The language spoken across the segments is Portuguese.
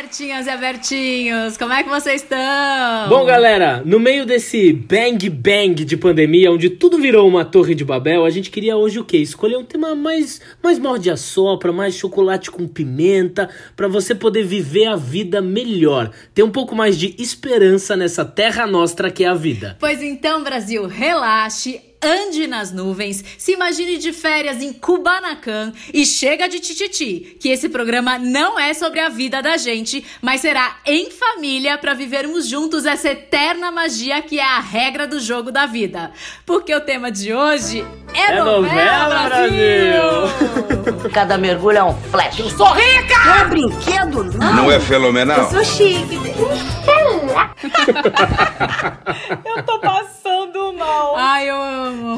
Bertinhas e Abertinhos, como é que vocês estão? Bom, galera, no meio desse bang bang de pandemia, onde tudo virou uma torre de Babel, a gente queria hoje o quê? Escolher um tema mais, mais morde a sopra, mais chocolate com pimenta, para você poder viver a vida melhor, ter um pouco mais de esperança nessa terra nostra que é a vida. Pois então, Brasil, relaxe, ande nas nuvens, se imagine de férias em Kubanacan e chega de tititi, que esse programa não é sobre a vida da gente, mas será em família para vivermos juntos essa eterna magia que é a regra do jogo da vida. Porque o tema de hoje é, é novela, novela Brasil! Brasil. Cada mergulho é um flash. Eu sou rica! Não é brinquedo, não. Não é fenomenal? Eu sou chique. eu tô passando mal. Ai, eu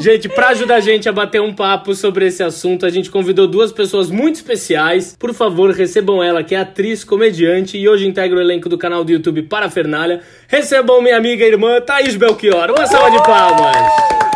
Gente, pra ajudar a gente a bater um papo sobre esse assunto, a gente convidou duas pessoas muito especiais. Por favor, recebam ela, que é atriz, comediante e hoje integra o elenco do canal do YouTube Parafernália. Recebam minha amiga e irmã Thaís Belchior. Uma salva de palmas.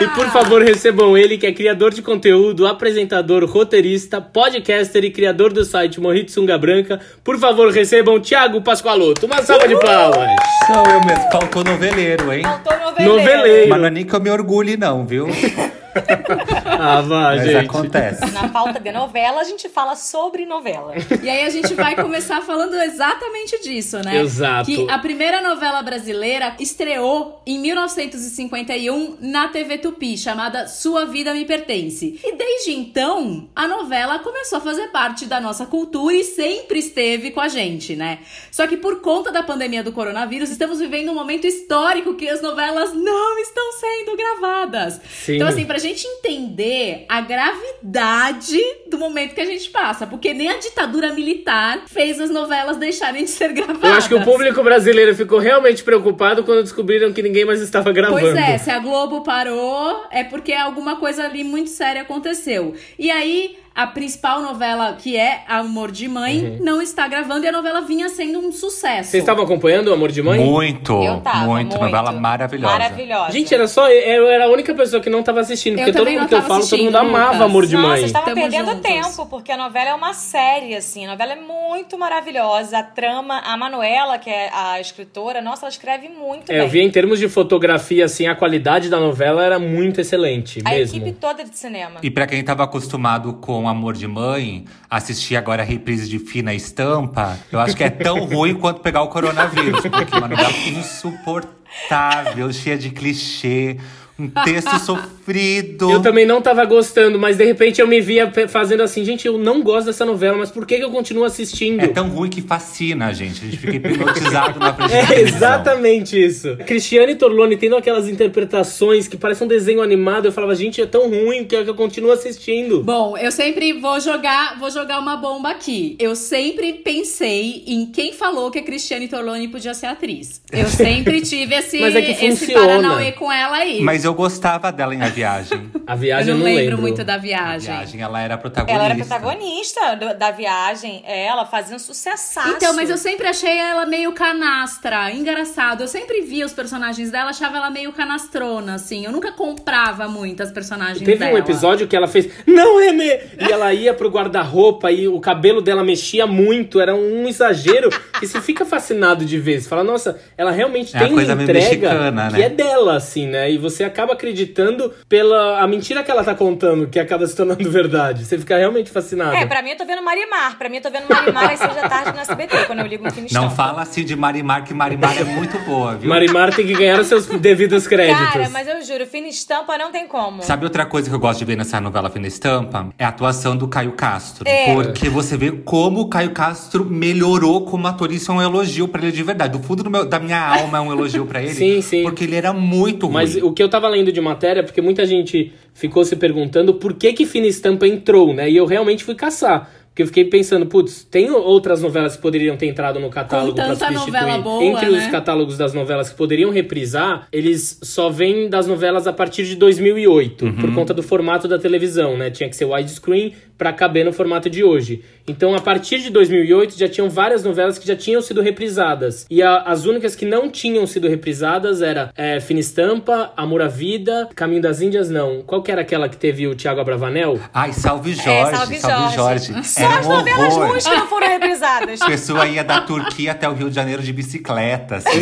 E por favor, recebam ele, que é criador de conteúdo, apresentador, roteirista, podcaster e criador do site Morrito Sunga Branca. Por favor, recebam Thiago Pascoaloto. Uma salva de palmas. Sou eu mesmo. Faltou noveleiro, hein? Faltou noveleiro. Noveleiro. Mas não é nem que eu me orgulhe, não, viu? ah, vai, Mas gente. acontece. Na falta de novela, a gente fala sobre novela. E aí a gente vai começar falando exatamente disso, né? Exato. Que a primeira novela brasileira estreou em 1951 na TV Tupi, chamada Sua Vida Me Pertence. E desde então, a novela começou a fazer parte da nossa cultura e sempre esteve com a gente, né? Só que por conta da pandemia do coronavírus, estamos vivendo um momento histórico que as novelas não estão sendo gravadas. Sim. Então, assim, pra gente entender a gravidade do momento que a gente passa, porque nem a ditadura militar fez as novelas deixarem de ser gravadas. Eu acho que o público brasileiro ficou realmente preocupado quando descobriram que ninguém mais estava gravando. Pois é, se a Globo parou, é porque alguma coisa ali muito séria aconteceu. E aí, a principal novela, que é Amor de Mãe, Uhum. não está gravando e a novela vinha sendo um sucesso. Vocês estavam acompanhando o Amor de Mãe? Muito, Eu tava, muito. muito. Novela maravilhosa. Maravilhosa. Gente, era só. Eu era a única pessoa que não tava assistindo. Eu Porque todo também mundo que eu falo, todo mundo amava Lucas. Amor de Nossa, Mãe. estava Tamo perdendo juntos. tempo, porque a novela é uma série, assim. A novela é muito maravilhosa. A trama, a Manuela, que é a escritora, nossa, ela escreve muito É, bem. eu vi em termos de fotografia, assim, a qualidade da novela era muito excelente, A mesmo. equipe toda de cinema. E pra quem tava acostumado com Amor de Mãe, assistir agora a reprise de Fina Estampa, eu acho que é tão ruim quanto pegar o coronavírus. Porque é uma novela insuportável, cheia de clichê, um texto sofrido. Eu também não tava gostando, mas de repente eu me via fazendo assim, gente, eu não gosto dessa novela, mas por que, que eu continuo assistindo? É tão ruim que fascina a gente. A gente fica hipnotizado na frente É exatamente isso. Cristiane Torlone tendo aquelas interpretações que parecem um desenho animado, eu falava, gente, é tão ruim que eu continuo assistindo. Bom, eu sempre vou jogar, vou jogar uma bomba aqui. Eu sempre pensei em quem falou que a Cristiane Torlone podia ser atriz. Eu sempre tive esse, Mas é que esse paranauê com ela aí. Mas eu gostava dela em A Viagem. A viagem eu não, eu não lembro, lembro. muito da A viagem. Viagem, ela era protagonista. Ela era protagonista do- da viagem, é, ela fazia um sucessaço. Então, mas eu sempre achei ela meio canastra, engraçado. Eu sempre via os personagens dela, achava ela meio canastrona, assim. Eu nunca comprava muito as personagens Teve dela. um episódio que ela fez, não, Renê! E ela ia pro guarda-roupa e o cabelo dela mexia muito, era um exagero. E você fica fascinado de ver. Você fala, nossa, ela realmente É tem coisa uma meio entrega mexicana, que né? é dela, assim, né? E você acaba acreditando pela a mentira que ela tá contando, que acaba se tornando verdade. Você fica realmente fascinado. É, pra mim eu tô vendo Marimar. Pra mim eu tô vendo Marimar às seis da tarde no SBT, quando eu ligo no de Não fala assim de Marimar, que Marimar é muito boa, viu? Marimar tem que ganhar os seus devidos créditos. Cara, mas eu juro, estampa não tem como. Sabe outra coisa que eu gosto de ver nessa novela Fina Estampa? É a atuação do Caio Castro. É. Porque você vê como o Caio Castro melhorou como ator. Isso é um elogio pra ele de verdade. Do fundo do meu- da minha alma é um elogio pra ele. Sim, sim. Porque ele era muito ruim. Mas o que eu tava lendo de matéria, porque muita gente ficou se perguntando por que que Fina Estampa entrou, né? E eu realmente fui caçar. Porque eu fiquei pensando, putz, tem outras novelas que poderiam ter entrado no catálogo pra tanta substituir. novela boa, Entre né? os catálogos das novelas que poderiam reprisar, eles só vêm das novelas a partir de 2008, por conta do formato da televisão, né? Tinha que ser widescreen pra caber no formato de hoje. Então, a partir de 2008, já tinham várias novelas que já tinham sido reprisadas. E a- as únicas que não tinham sido reprisadas era é, Fina Estampa, Amor à Vida, Caminho das Índias, não. Qual que era aquela que teve o Thiago Abravanel? Ai, salve Jorge, É, salve salve, Jorge. Só Era as um novelas horror. ruins que não foram reprisadas. A pessoa ia da Turquia até o Rio de Janeiro de bicicleta, assim,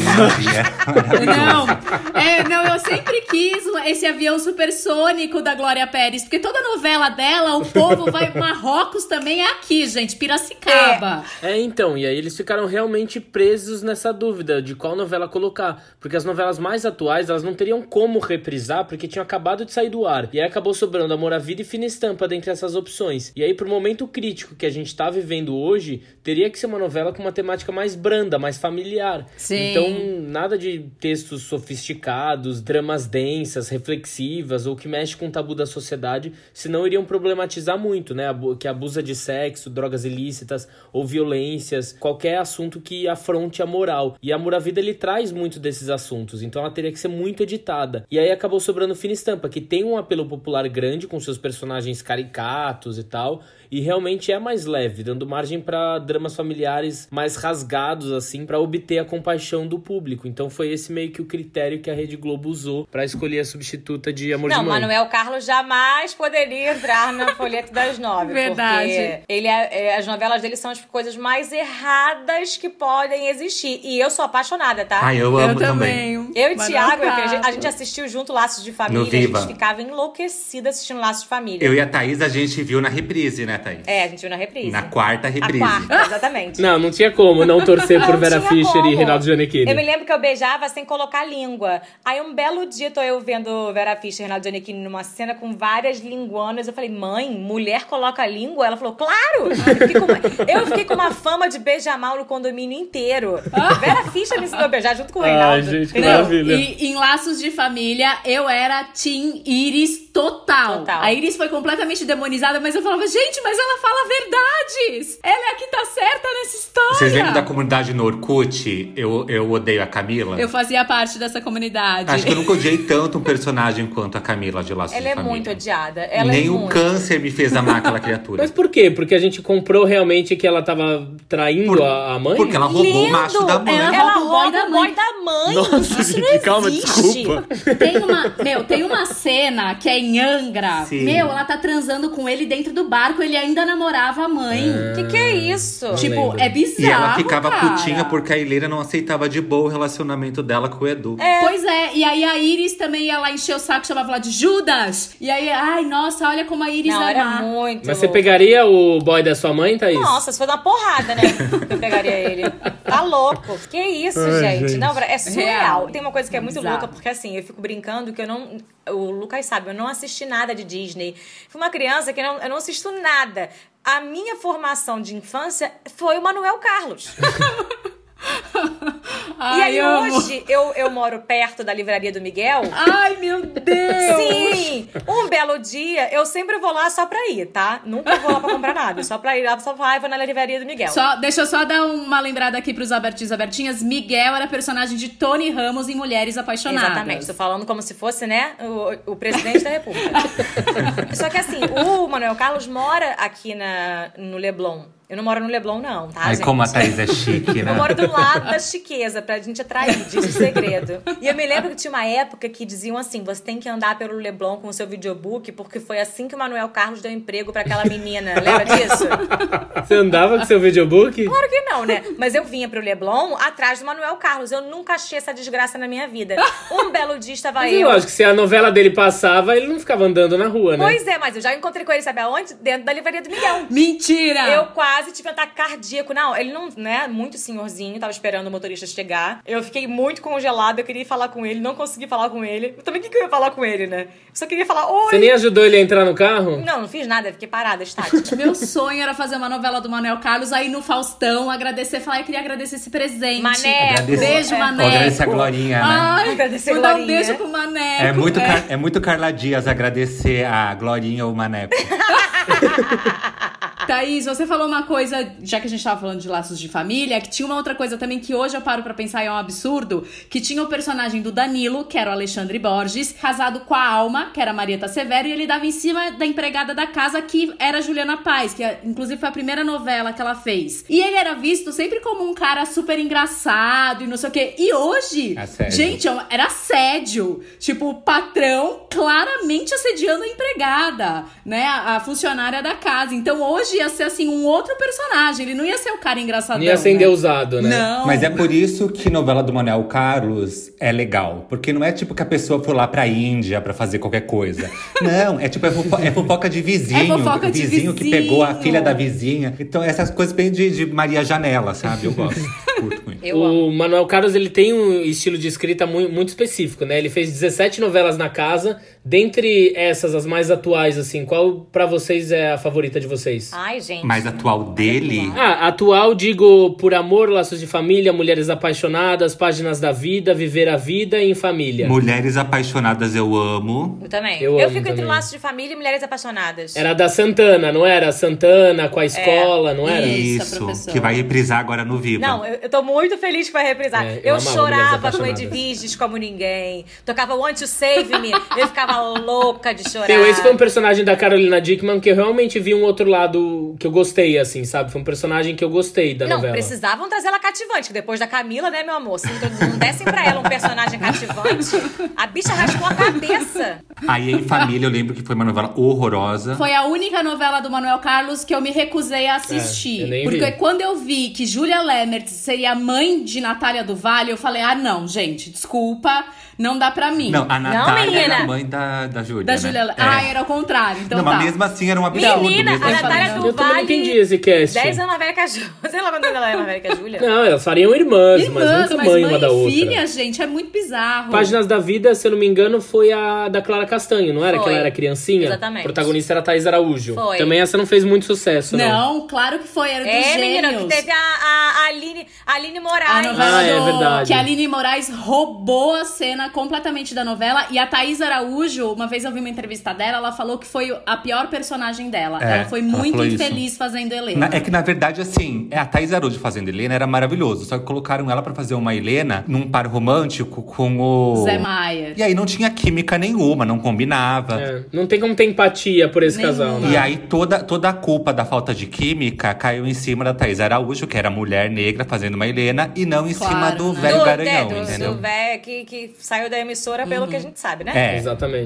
Não, é, não, eu sempre quis esse avião supersônico da Glória Pérez, porque toda novela dela, o povo vai. Marrocos também é aqui, gente, Piracicaba. É, então, e aí eles ficaram realmente presos nessa dúvida de qual novela colocar. Porque as novelas mais atuais, elas não teriam como reprisar, porque tinham acabado de sair do ar. E aí acabou sobrando Amor à Vida e Fina Estampa dentre essas opções. E aí, pro momento crítico que a gente tá vivendo hoje, teria que ser uma novela com uma temática mais branda, mais familiar. Sim. Então, nada de textos sofisticados, dramas densas, reflexivas, ou que mexe com o tabu da sociedade, senão iriam problematizar muito, né? Que abusa de sexo, drogas ilícitas ou violências, qualquer assunto que afronte a moral. E Amor à Vida ele traz muito desses assuntos, então ela teria que ser muito editada. E aí acabou sobrando Fina Estampa, que tem um apelo popular grande com seus personagens caricatos e tal, e realmente é mais leve, dando margem pra dramas familiares mais rasgados assim, pra obter a compaixão do público. Então foi esse meio que o critério que a Rede Globo usou pra escolher a substituta de Amor Não, de Mãe. Manuel Carlos jamais poderia entrar na folheta das nove. Verdade. Porque ele é- é- as novelas dele são as coisas mais erradas que podem existir. E eu sou apaixonada, tá? Ai, eu amo também. Eu e Manuel Thiago, filha, a gente- a Carlos. gente assistiu junto Laços de Família. No Viva. A gente ficava enlouquecida assistindo Laços de Família. Eu e a Thaís, a gente viu na reprise, né, Thaís? É, a gente viu na reprise. Na quarta reprise. A quarta, exatamente. Não, não tinha como não torcer por Não Vera Fischer como. e Reinaldo Giannichini. Eu me lembro que eu beijava sem colocar língua. Aí um belo dia tô eu vendo Vera Fischer e Reinaldo Giannichini numa cena com várias linguanas. Eu falei, mãe, mulher coloca língua? Ela falou, claro! Eu fiquei com uma, eu fiquei com uma fama de beijar mal no condomínio inteiro. Vera Fischer me ensinou a beijar junto com o Ai, Reinaldo. gente, que entendeu? maravilha. E em Laços de Família, eu era Team Iris total. Total. A Iris foi completamente demonizada, mas eu falava, gente, mas ela fala verdades. Ela é a que tá certa nessa história. Vocês lembram da comunidade no Orkut? Eu, eu odeio a Camila? Eu fazia parte dessa comunidade. Acho que eu nunca odiei tanto um personagem quanto a Camila de Laços Ela de é Família. muito odiada. Ela Nem é o muito. câncer me fez amar aquela criatura. Mas por quê? Porque a gente comprou realmente que ela tava traindo Por- a, a mãe? Porque ela roubou o Lindo! macho da mãe. Ela Ela rouba o boy da mãe. da mãe. Nossa, Isso não gente, calma, existe. desculpa. Tem uma, meu, tem uma cena que é em Angra. Sim. Meu, ela tá transando com ele dentro do barco, ele ainda namorava a mãe. O que, que é isso? Tipo, lembro. é bizarro. E ela ficava cara. putinha porque a Ilira não aceitava de boa o relacionamento dela com o Edu. Pois é, e aí a Iris também ia lá encher o saco, chamava ela de Judas. E aí, ai, nossa, olha como a Iris Não, é era má. muito. Mas você pegaria o boy da sua mãe, Thaís? Nossa, se for uma porrada, né? que eu pegaria ele. Tá louco. Que isso, Ai, gente? gente. Não, é surreal. Real. Tem uma coisa que é muito Bizarro. louca, porque assim, eu fico brincando que eu não. O Lucas sabe, eu não assisti nada de Disney. Fui uma criança que não, eu não assisto nada. A minha formação de infância foi o Manuel Carlos. Ai, e aí amo. hoje eu, eu moro perto da livraria do Miguel. Ai, meu Deus! Sim! Um belo dia, eu sempre vou lá só pra ir, tá? Nunca vou lá pra comprar nada. Só pra ir lá, só pra ir vou na livraria do Miguel. Só, deixa eu só dar uma lembrada aqui pros abertinhos e abertinhas. Miguel era personagem de Tony Ramos em Mulheres Apaixonadas. Exatamente, tô falando como se fosse, né, o, o presidente da república. Só que assim, o Manuel Carlos mora aqui na, no Leblon. Eu não moro no Leblon, não, tá, Ai, gente? como a Thaís é chique, né? Eu moro do lado da chiqueza, pra gente atrair, diz o segredo. E eu me lembro que tinha uma época que diziam assim: você tem que andar pelo Leblon com o seu videobook, porque foi assim que o Manuel Carlos deu emprego pra aquela menina. Lembra disso? Você andava com seu videobook? Claro que não, né? Mas eu vinha pro Leblon atrás do Manuel Carlos. Eu nunca achei essa desgraça na minha vida. Um belo dia estava Mas eu. lógico, se a novela dele passava, ele não ficava andando na rua, né? Pois é, mas eu já encontrei com ele, sabe aonde? Dentro da livraria do Miguel. Mentira! Eu quase tive um ataque cardíaco. Não, ele não, né? Muito senhorzinho, tava esperando o motorista chegar. Eu fiquei muito congelada, eu queria falar com ele, não consegui falar com ele. Também o que, que eu ia falar com ele, né? Eu só queria falar, oi! Você nem ajudou ele a entrar no carro? Não, não fiz nada, fiquei parada, estática. Meu sonho era fazer uma novela do Manuel Carlos, aí no Faustão, agradecer, falar, eu queria agradecer esse presente. Maneco. Beijo, É. Maneco. Agradecer a Glorinha, né? Ai, Agradecer mandar um Glorinha. beijo pro Maneco. É muito? Car- é muito Carla Dias agradecer a Glorinha ou o Maneco. Thaís, você falou uma coisa, já que a gente tava falando de laços de família, que tinha uma outra coisa também que hoje eu paro pra pensar e é um absurdo, que tinha o personagem do Danilo, que era o Alexandre Borges, casado com a Alma, que era a Marieta Severo, e ele dava em cima da empregada da casa, que era a Juliana Paz, que inclusive foi a primeira novela que ela fez. E ele era visto sempre como um cara super engraçado e não sei o quê. E hoje, Assédio. gente, era assédio. Tipo, o patrão claramente assediando a empregada, né? A funcionária da casa. Então hoje ia ser assim um outro personagem. Ele não ia ser o cara engraçadão. Não ia ser né? endeusado, né? Não. Mas é por isso que novela do Manuel Carlos é legal. Porque não é tipo que a pessoa foi lá pra Índia pra fazer qualquer coisa. Não, é tipo, é, fofo- é fofoca de vizinho. É fofoca de vizinho que pegou a filha da vizinha. Então, essas coisas bem de, de Maria Janela, sabe? Eu gosto. Curto muito. Eu. O Manuel Carlos ele tem um estilo de escrita muito, muito específico, né? Ele fez 17 novelas na casa. Dentre essas, as mais atuais, assim, qual pra vocês é a favorita de vocês? Ai, gente. Mais atual dele. Ah, atual, digo, Por Amor, Laços de Família, Mulheres Apaixonadas, Páginas da Vida, Viver a Vida Em Família. Mulheres apaixonadas eu amo. Eu também. Eu Eu, amo fico entre também. laços de família e mulheres apaixonadas. Era da Santana, não era? Santana com a escola, não era? Isso, Isso, que vai reprisar agora no Viva. Não, eu, eu tô muito feliz que vai reprisar. É, eu eu chorava com. Edviges como ninguém. Tocava Want to Save Me. eu ficava louca de chorar. Meu, esse foi um personagem da Carolina Dickman que eu realmente vi um outro lado que eu gostei, assim, sabe? Foi um personagem que eu gostei da Não, novela. precisavam trazer ela cativante. que Depois da Camila, né, meu amor? Se não não dessem pra ela um personagem cativante, a bicha raspou a cabeça. Aí em família eu lembro que foi uma novela horrorosa. Foi a única novela do Manuel Carlos que eu me recusei a assistir. É, eu nem porque vi. quando eu vi que Julia Lemert seria mãe de Natália do Vale, eu falei: ah, não, gente, desculpa, não dá pra mim. Não, a Natália menina. era a mãe da, da Júlia. Da né? Julia É. Ah, era o contrário. Então não, tá. mas mesmo assim era um absurdo. Menina, mesmo a. Natália do Eu também entendi esse cast. 10 anos mais velha que a Júlia. Sei lá quanto ela é mais velha que a Júlia. Não, elas fariam irmãs, Irmãs, mas nunca mãe uma da outra. filha, gente, é muito bizarro. Páginas da Vida, se eu não me engano, foi a da Clara Castanho, não era? Foi. Que ela era criancinha? Exatamente. O protagonista era a Thaís Araújo. Foi. Também essa não fez muito sucesso, não. Não, claro que foi, era dos É, gêmeos. menina, que teve a, a, a Aline, a Aline A Moraes. novela Ah, é do- verdade. Que a Aline Moraes roubou a cena completamente da novela. E a Thaís Araújo, uma vez eu vi uma entrevista dela, ela falou que foi a pior personagem dela. É, ela foi ela muito falou isso. infeliz fazendo Helena. Na- é que na verdade, assim, é a Thaís Araújo fazendo Helena era maravilhoso. Só que colocaram ela pra fazer uma Helena num par romântico com o. Zé Maier. E aí não tinha química nenhuma, não combinava. É, não tem como ter empatia por esse Nenhuma. casal, né? E aí toda, toda a culpa da falta de química caiu em cima da Thaís Araújo, que era mulher negra fazendo uma Helena, e não em Claro, cima do né? velho do, garanhão, é, do, entendeu? do véio que, que saiu da emissora pelo que a gente sabe, né? É. Exatamente.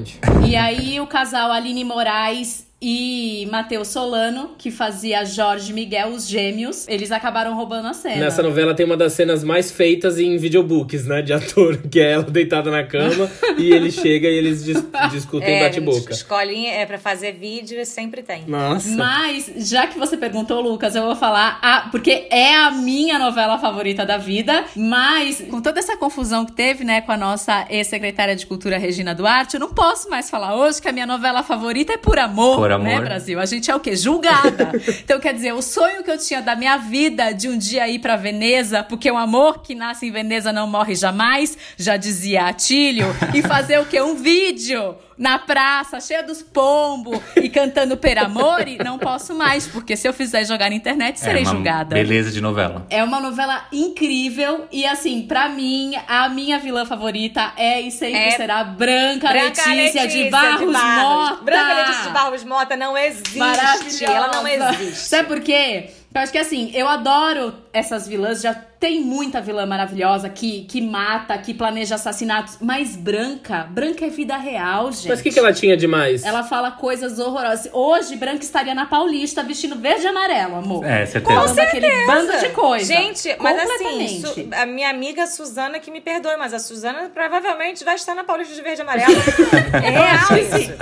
E aí o casal Aline Moraes e Matheus Solano, que fazia Jorge Miguel, os gêmeos, eles acabaram roubando a cena. Nessa novela tem uma das cenas mais feitas em videobooks, né? De ator, que é ela deitada na cama e ele chega e eles dis- discutem É, bate-boca. escolinha é pra fazer vídeo, sempre tem. Nossa. Mas, já que você perguntou, Lucas, eu vou falar, a, porque é a minha novela favorita da vida, mas com toda essa confusão que teve, né, com a nossa ex-secretária de Cultura, Regina Duarte, eu não posso mais falar hoje que a minha novela favorita é Por Amor, Por né, Amor. Brasil? A gente é o quê? Julgada. então, quer dizer, o sonho que eu tinha da minha vida de um dia ir pra Veneza, porque o amor que nasce em Veneza não morre jamais, já dizia Atílio, e fazer o quê? Um vídeo na praça, cheia dos pombos e cantando Per Amore, não posso mais, porque se eu fizer jogar na internet, serei é uma julgada. Beleza de novela. É uma novela incrível e assim, pra mim, a minha vilã favorita é e sempre É será Branca, Branca Letícia, de Barros, Mota. Branca Letícia de Barros Mota não existe. Maravilhosa. Ela não existe. Sabe por quê? Eu acho que assim, eu adoro essas vilãs, já tem muita vilã maravilhosa que, que mata, que planeja assassinatos, mas Branca, Branca é vida real, gente. Mas o que, que ela tinha demais? Ela fala coisas horrorosas. Hoje, Branca estaria na Paulista vestindo verde e amarelo, amor. É, certeza. Falando aquele bando de coisa. Gente, mas assim, a minha amiga Suzana que me perdoe, mas a Suzana provavelmente vai estar na Paulista de Verde e Amarelo. é real isso.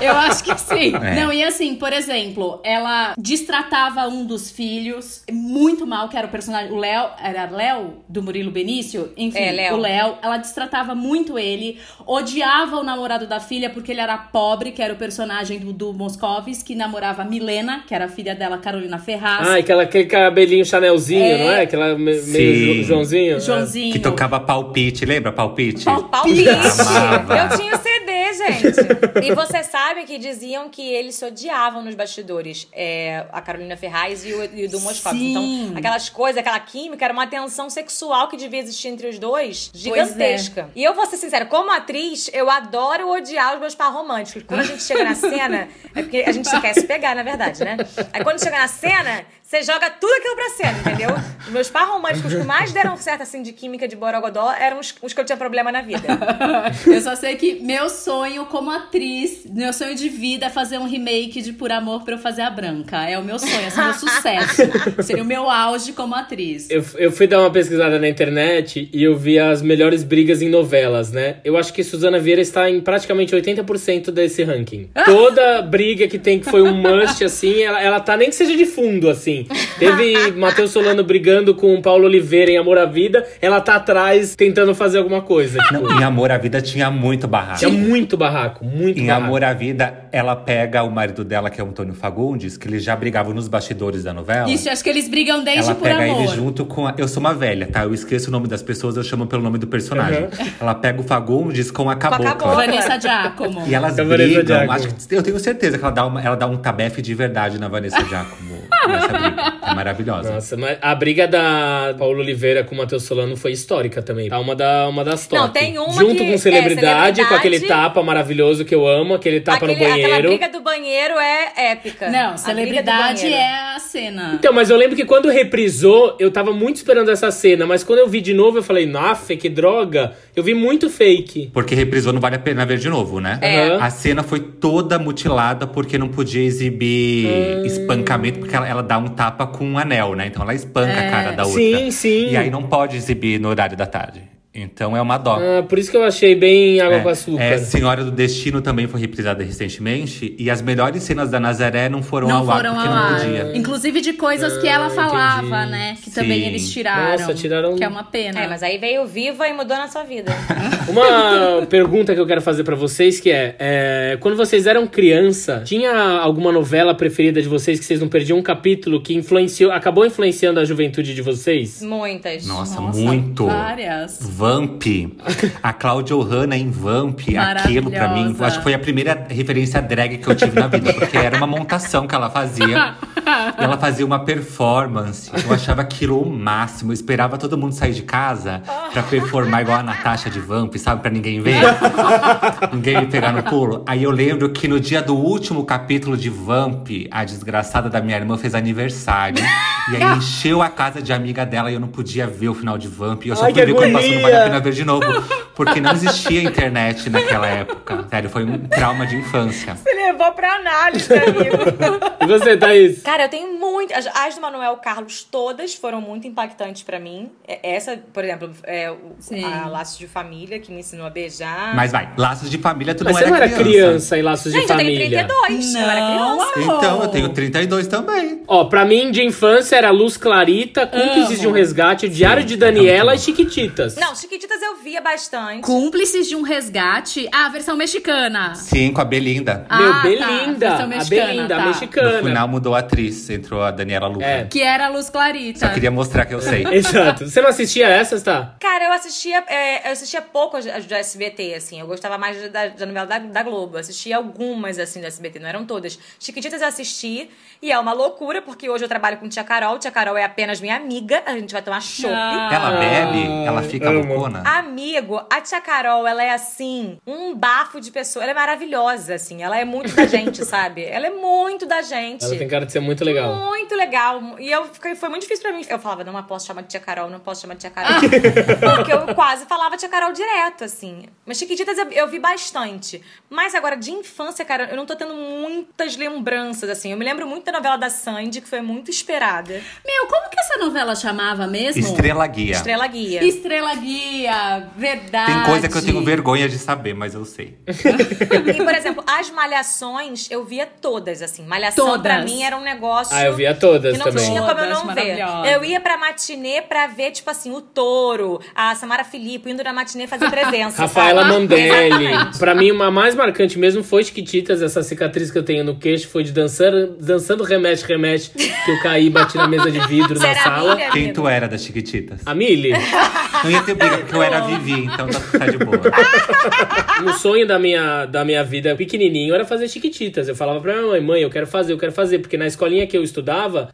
Eu acho que sim. É. Não, e assim, por exemplo, ela destratava um dos filhos muito mal, que era o personagem. O Léo. Era Léo, do Murilo Benício? Enfim, É, Léo. o Léo. Ela destratava muito ele. Odiava o namorado da filha porque ele era pobre, que era o personagem do, do Moscovis, que namorava a Milena, que era a filha dela, Carolina Ferraz. Ah, aquela, aquele cabelinho Chanelzinho, É. não é? Aquela me- meio Jo- Joãozinho. Joãozinho. Que tocava palpite, lembra? Palpite? Palpite. Eu tinha CD, gente. E você sabe que diziam que eles se odiavam nos bastidores, é, a Carolina Ferraz e o, e o do Moscovitz. Sim. Então, aquelas coisas, aquela química, era uma tensão sexual que devia existir entre os dois, é. gigantesca. E eu vou ser sincera, como atriz, eu adoro odiar os meus par românticos. Quando a gente chega na cena, é porque a gente só quer se pegar, na verdade, né? Aí quando chega na cena, você joga tudo aquilo pra cena, entendeu? Os meus par românticos que mais deram certo, assim, de química de Borogodó eram os, os que eu tinha problema na vida. Eu só sei que meu sonho como atriz, meu sonho de vida é fazer um remake de Por Amor pra eu fazer a Branca. É o meu sonho, esse é o meu sucesso. Seria o meu auge como atriz. Eu, eu fui dar uma pesquisada na internet e eu vi as melhores brigas em novelas, né? Eu acho que Suzana Vieira está em praticamente 80% desse ranking. Toda briga que tem que foi um must, assim, ela, ela tá nem que seja de fundo, assim. Teve Matheus Solano brigando com Paulo Oliveira em Amor à Vida, ela tá atrás tentando fazer alguma coisa. Tipo, Não, em Amor à Vida tinha muito barraco. tinha muito barraco, muito Em barraco. Amor à Vida, ela pega o marido dela, que é o Antônio Fagundes, que eles já brigavam nos bastidores da novela. Isso, acho que eles brigam desde ela Por pega Amor. ele junto com a... Eu sou uma velha, tá? Eu esqueço o nome das pessoas, eu chamo pelo nome do personagem. Ela pega o Fagundes com a cabocla. cabocla. Vanessa Giacomo. E elas A brigam. Acho que, eu tenho certeza que ela dá, uma, ela dá um tabefe de verdade na Vanessa Giacomo nessa briga. É maravilhosa. Nossa, mas a briga da Paulo Oliveira com o Matheus Solano foi histórica também. Tá uma, da, uma das top. Não, tem uma Junto que com é celebridade, com celebridade. aquele tapa maravilhoso que eu amo, aquele tapa Aquele- no Aquela banheiro. briga do banheiro é épica. Não, A celebridade é a cena. Então, mas eu lembro que quando reprisou, eu tava muito esperando essa cena, mas quando eu vi de novo, eu falei, nossa, que droga. Eu vi muito fake. Porque reprisou, não vale a pena ver de novo, né? É. A cena foi toda mutilada porque não podia exibir Hum. espancamento, porque ela, ela dá um tapa com um anel, né? Então ela espanca a cara da outra. Sim, sim. E aí não pode exibir no horário da tarde. Então é uma dó. Ah, por isso que eu achei bem água com açúcar. É, Senhora do Destino também foi reprisada recentemente. E as melhores cenas da Nazaré não foram Não ao ar foram porque ao não ar. podia. Inclusive de coisas que ela Ah, falava, entendi. né? Que também Sim. eles tiraram. Nossa, tiraram- Que é uma pena. É, mas aí veio viva e mudou na sua vida. Uma pergunta que eu quero fazer pra vocês que é, é, quando vocês eram criança, tinha alguma novela preferida de vocês que vocês não perdiam um capítulo que influenciou, acabou influenciando a juventude de vocês? Muitas. Nossa, Nossa, muito. várias. Vamp. A Cláudia Ohana em Vamp. Aquilo pra mim, acho que foi a primeira referência drag que eu tive na vida. Porque era uma montação que ela fazia. E ela fazia uma performance. Eu achava aquilo o máximo. Eu esperava todo mundo sair de casa pra performar igual a Natasha de Vamp, sabe? Pra ninguém ver. ninguém me pegar no pulo. Aí eu lembro que no dia do último capítulo de Vamp, a desgraçada da minha irmã fez aniversário. E aí encheu a casa de amiga dela e eu não podia ver o final de Vamp. E eu só Ai, fui ver quando passou, não vale a pena ver de novo. Porque não existia internet naquela época. Sério, foi um trauma de infância. Você levou pra análise, amigo. E você, Thaís? Cara, eu tenho muito. As, as do Manuel Carlos, todas foram muito impactantes pra mim. É- Essa, por exemplo, é o, a Laços de Família, que me ensinou a beijar. Mas vai, laços de família, tu Mas não você era não era criança. criança em Laços de Gente, eu tenho Família? 32. eu era Não, criança. Então, eu tenho 32 também. Ó, pra mim, de infância, era Luz Clarita, Cúmplices de um Resgate, Diário Sim, de é Daniela e Chiquititas. Não, Chiquititas eu via bastante. Cúmplices de um resgate. Ah, a versão mexicana. Sim, com a Belinda. Ah, Meu, tá, Belinda, versão a mexicana, Belinda, tá. a No mexicana. final mudou a atriz, entrou a Daniela Luca. É. Que era a Luz Clarita. Só queria mostrar que eu sei. Exato. Você não assistia essas, tá? Cara, eu assistia, é, eu assistia pouco as, do SBT, assim. Eu gostava mais da, da novela da, da Globo. Eu assistia algumas, assim, do SBT, não eram todas. Chiquititas eu assisti, e é uma loucura, porque hoje eu trabalho com Tia Carol. Tia Carol é apenas minha amiga, a gente vai tomar chopp. Ah. Ela bebe, ela fica amo. loucona. Amigo, a Tia Carol, ela é assim, um bafo de pessoa. Ela é maravilhosa, assim. Ela é muito da gente, sabe? Ela é muito da gente. Ela tem cara de ser muito legal. Muito legal. E eu fiquei, foi muito difícil pra mim. Eu falava, não posso chamar de tia Carol, não posso chamar de tia Carol. Porque eu quase falava tia Carol direto, assim. Mas Chiquititas eu, eu vi bastante. Mas agora, de infância, cara, eu não tô tendo muitas lembranças, assim. Eu me lembro muito da novela da Sandy, que foi muito esperada. Meu, como que essa novela chamava mesmo? Estrela Guia. Estrela Guia. Estrela Guia, verdade. Tem coisa que eu tenho vergonha de saber, mas eu sei. E, por exemplo, as malhações, eu via todas, assim. Malhação, Todas. pra mim, era um negócio... Ah, eu via todas Que não também. tinha como eu não ver. Eu ia pra matinê pra ver, tipo assim, o Touro, a Samara Filipe, indo na matinê fazer presença. Rafaela? Mandelli. Pra mim, uma mais marcante mesmo foi Chiquititas. Essa cicatriz que eu tenho no queixo foi de dançar, dançando remexe, remexe, que eu caí e bati na mesa de vidro Você na sala. amiga, Quem tu era das Chiquititas? A Mili? Não ia ter briga, porque eu era a Vivi, então tá, tá de boa. O sonho da minha, da minha vida pequenininho era fazer chiquititas. Eu falava pra minha mãe, mãe, eu quero fazer, eu quero fazer. Porque na escolinha que eu estudava,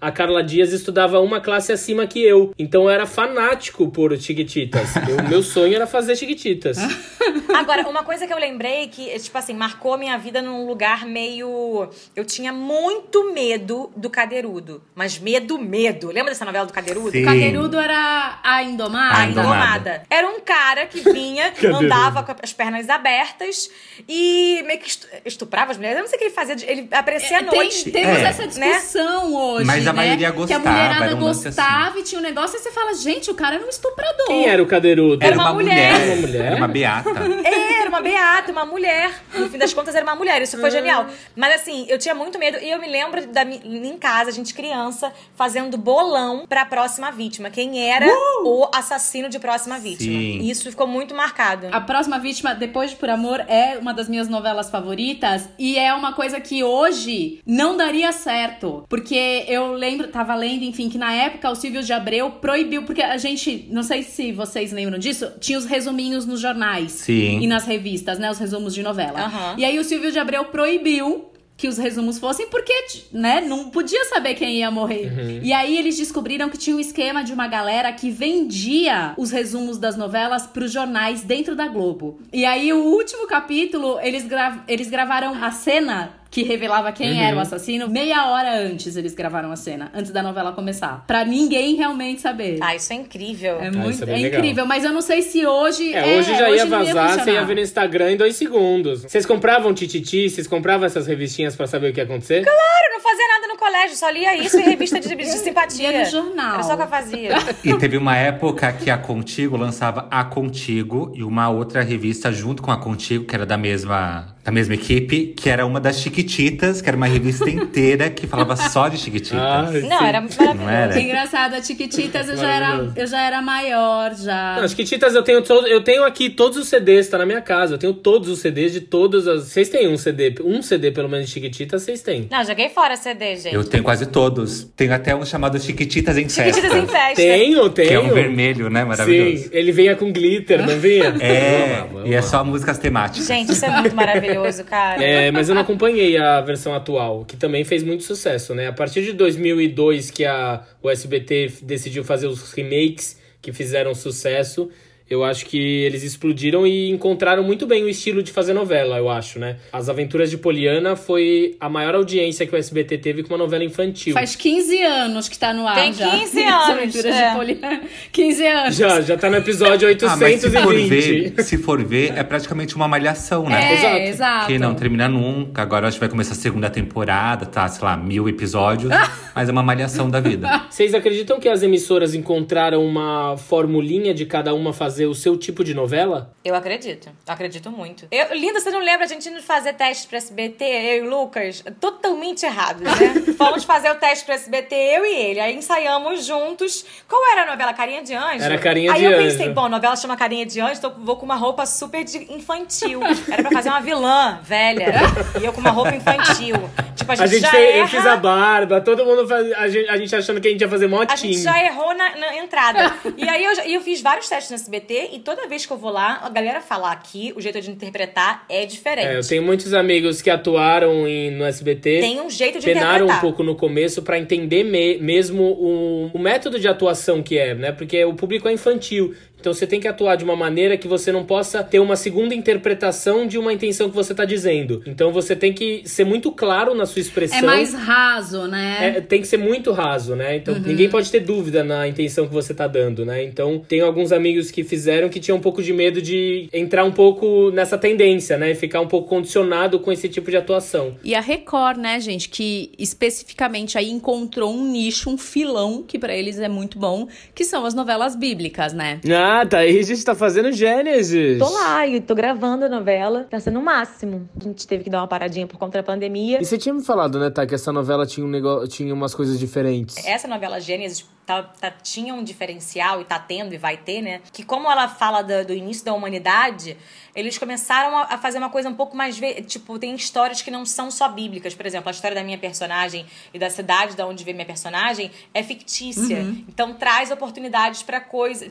a Carla Dias estudava uma classe acima que eu. Então eu era fanático por chiquititas. O meu sonho era fazer chiquititas. Agora, uma coisa que eu lembrei que, tipo assim, marcou minha vida num lugar meio. Eu tinha muito medo do cadeirudo. Mas medo, medo. Lembra dessa novela do cadeirudo? Sim. Cadeirudo era a Indomada. A A Indomada. Era um cara que vinha, andava com as pernas abertas e meio que estu- estuprava as mulheres. Eu não sei o que ele fazia. de- Ele aparecia à É, Tem- noite. temos É. essa discussão hoje. Mas a né? maioria Que a gostava, mulherada era um lance gostava e tinha um negócio e você fala, gente, o cara era um estuprador. Quem era o cadeirudo? Era uma mulher. Uma mulher? Era uma beata. É, era uma beata, uma mulher. No fim das contas, era uma mulher. Isso foi genial. Mas assim, eu tinha muito medo. E eu me lembro da, em casa, a gente criança, fazendo bolão pra próxima vítima. Quem era o assassino de próxima vítima. Sim. E isso ficou muito marcado. A próxima vítima, depois de Por Amor, é uma das minhas novelas favoritas e é uma coisa que hoje não daria certo. Porque eu lembro, tava lendo, enfim, que na época o Silvio de Abreu proibiu, porque a gente, não sei se vocês lembram disso, tinha os resuminhos nos jornais Sim. e nas revistas, né? Os resumos de novela. Aham. E aí o Silvio de Abreu proibiu que os resumos fossem, porque, né, não podia saber quem ia morrer. E aí eles descobriram que tinha um esquema de uma galera que vendia os resumos das novelas pros jornais dentro da Globo. E aí o último capítulo, eles, gra eles gravaram a cena que revelava quem era o assassino, meia hora antes eles gravaram a cena, antes da novela começar. Pra ninguém realmente saber. Ah, isso é incrível. É Ah, muito é é incrível, mas eu não sei se hoje. É, hoje já ia não vazar, você ia ver no Instagram em dois segundos. Vocês compravam tititi? Vocês compravam essas revistinhas pra saber o que ia acontecer? Eu não fazia nada no colégio, só lia isso e revista de, de simpatia. Lia no jornal. Era só o que eu fazia. E teve uma época que a Contigo lançava a Contigo e uma outra revista junto com a Contigo, que era da mesma, da mesma equipe, que era uma das Chiquititas, que era uma revista inteira que falava só de Chiquititas. Ah, Não, era maravilhoso. Não era? Que engraçado, a Tiquititas eu já, era, eu já era maior, já. Não, as Chiquititas eu tenho, eu tenho aqui todos os CDs, tá na minha casa. Eu tenho todos os CDs de todas as. Vocês têm um CD? Um CD pelo menos de Chiquititas, vocês têm. Não, joguei fora CD, gente. Eu tenho quase todos. Tenho até um chamado Chiquititas em Festa. Chiquititas em festa. Tenho, tenho. Que é um vermelho, né? Maravilhoso. Sim, ele vinha com glitter, não vinha? É, Eu amava, eu e é amava. só músicas temáticas. Gente, isso é muito maravilhoso, cara. É, mas eu não acompanhei a versão atual, que também fez muito sucesso, né? A partir de 2002, que a, o SBT decidiu fazer os remakes que fizeram sucesso, eu acho que eles explodiram e encontraram muito bem o estilo de fazer novela, eu acho, né? As Aventuras de Poliana foi a maior audiência que o SBT teve com uma novela infantil. Faz 15 anos que tá no ar Tem já. 15 As anos, Aventuras é. de Poliana. 15 anos. Já, já tá no episódio Ah, mas se for 820. ver, se for ver, é praticamente uma malhação, né? É, Exato. exato. Que não termina nunca. Agora acho que vai começar a segunda temporada, tá? Sei lá, mil episódios. mas é uma malhação da vida. Vocês acreditam que as emissoras encontraram uma formulinha de cada uma fazer o seu tipo de novela? Eu acredito. Eu acredito muito. Eu, Linda, você não lembra a gente indo fazer teste pra SBT, eu e o Lucas? Totalmente errado, né? Fomos fazer o teste pra SBT, eu e ele. Aí ensaiamos juntos. Qual era a novela? Carinha de Anjo? Era Carinha Aí de eu Anjo. pensei, bom, a novela chama Carinha de Anjo, então eu vou com uma roupa super infantil. Era pra fazer uma vilã velha. E eu com uma roupa infantil. Tipo, a gente, A gente já fez, erra... eu fiz a barba, todo mundo faz, a, gente, a gente achando que a gente ia fazer mó A gente já errou na, na entrada. e aí eu, eu fiz vários testes no SBT e toda vez que eu vou lá, a galera fala aqui, o jeito de interpretar é diferente. É, eu tenho muitos amigos que atuaram em- no SBT. Tem um jeito de Penaram interpretar. um pouco no começo pra entender me- mesmo o, o método de atuação que é, né? Porque o público é infantil. Então você tem que atuar de uma maneira que você não possa ter uma segunda interpretação de uma intenção que você tá dizendo. Então você tem que ser muito claro na sua expressão. É mais raso, né? É, tem que ser muito raso, né? Então ninguém pode ter dúvida na intenção que você tá dando, né? Então tem alguns amigos que fizeram que tinham um pouco de medo de entrar um pouco nessa tendência, né? Ficar um pouco condicionado com esse tipo de atuação. E a Record, né, gente, que especificamente aí encontrou um nicho, um filão, que pra eles é muito bom, que são as novelas bíblicas, né? Ah, tá aí a gente tá fazendo Gênesis. Tô lá e tô gravando a novela. Tá sendo o máximo. A gente teve que dar uma paradinha por conta da pandemia. E você tinha me falado, né, tá, que essa novela tinha, um negócio, tinha umas coisas diferentes. Essa novela Gênesis tá- tá- tinha um diferencial, e tá tendo, e vai ter, né? Que como ela fala do, do início da humanidade, eles começaram a, fazer uma coisa um pouco mais. Tipo, tem histórias que não são só bíblicas. Por exemplo, a história da minha personagem e da cidade da onde vem minha personagem é fictícia. Então traz oportunidades pra coisa,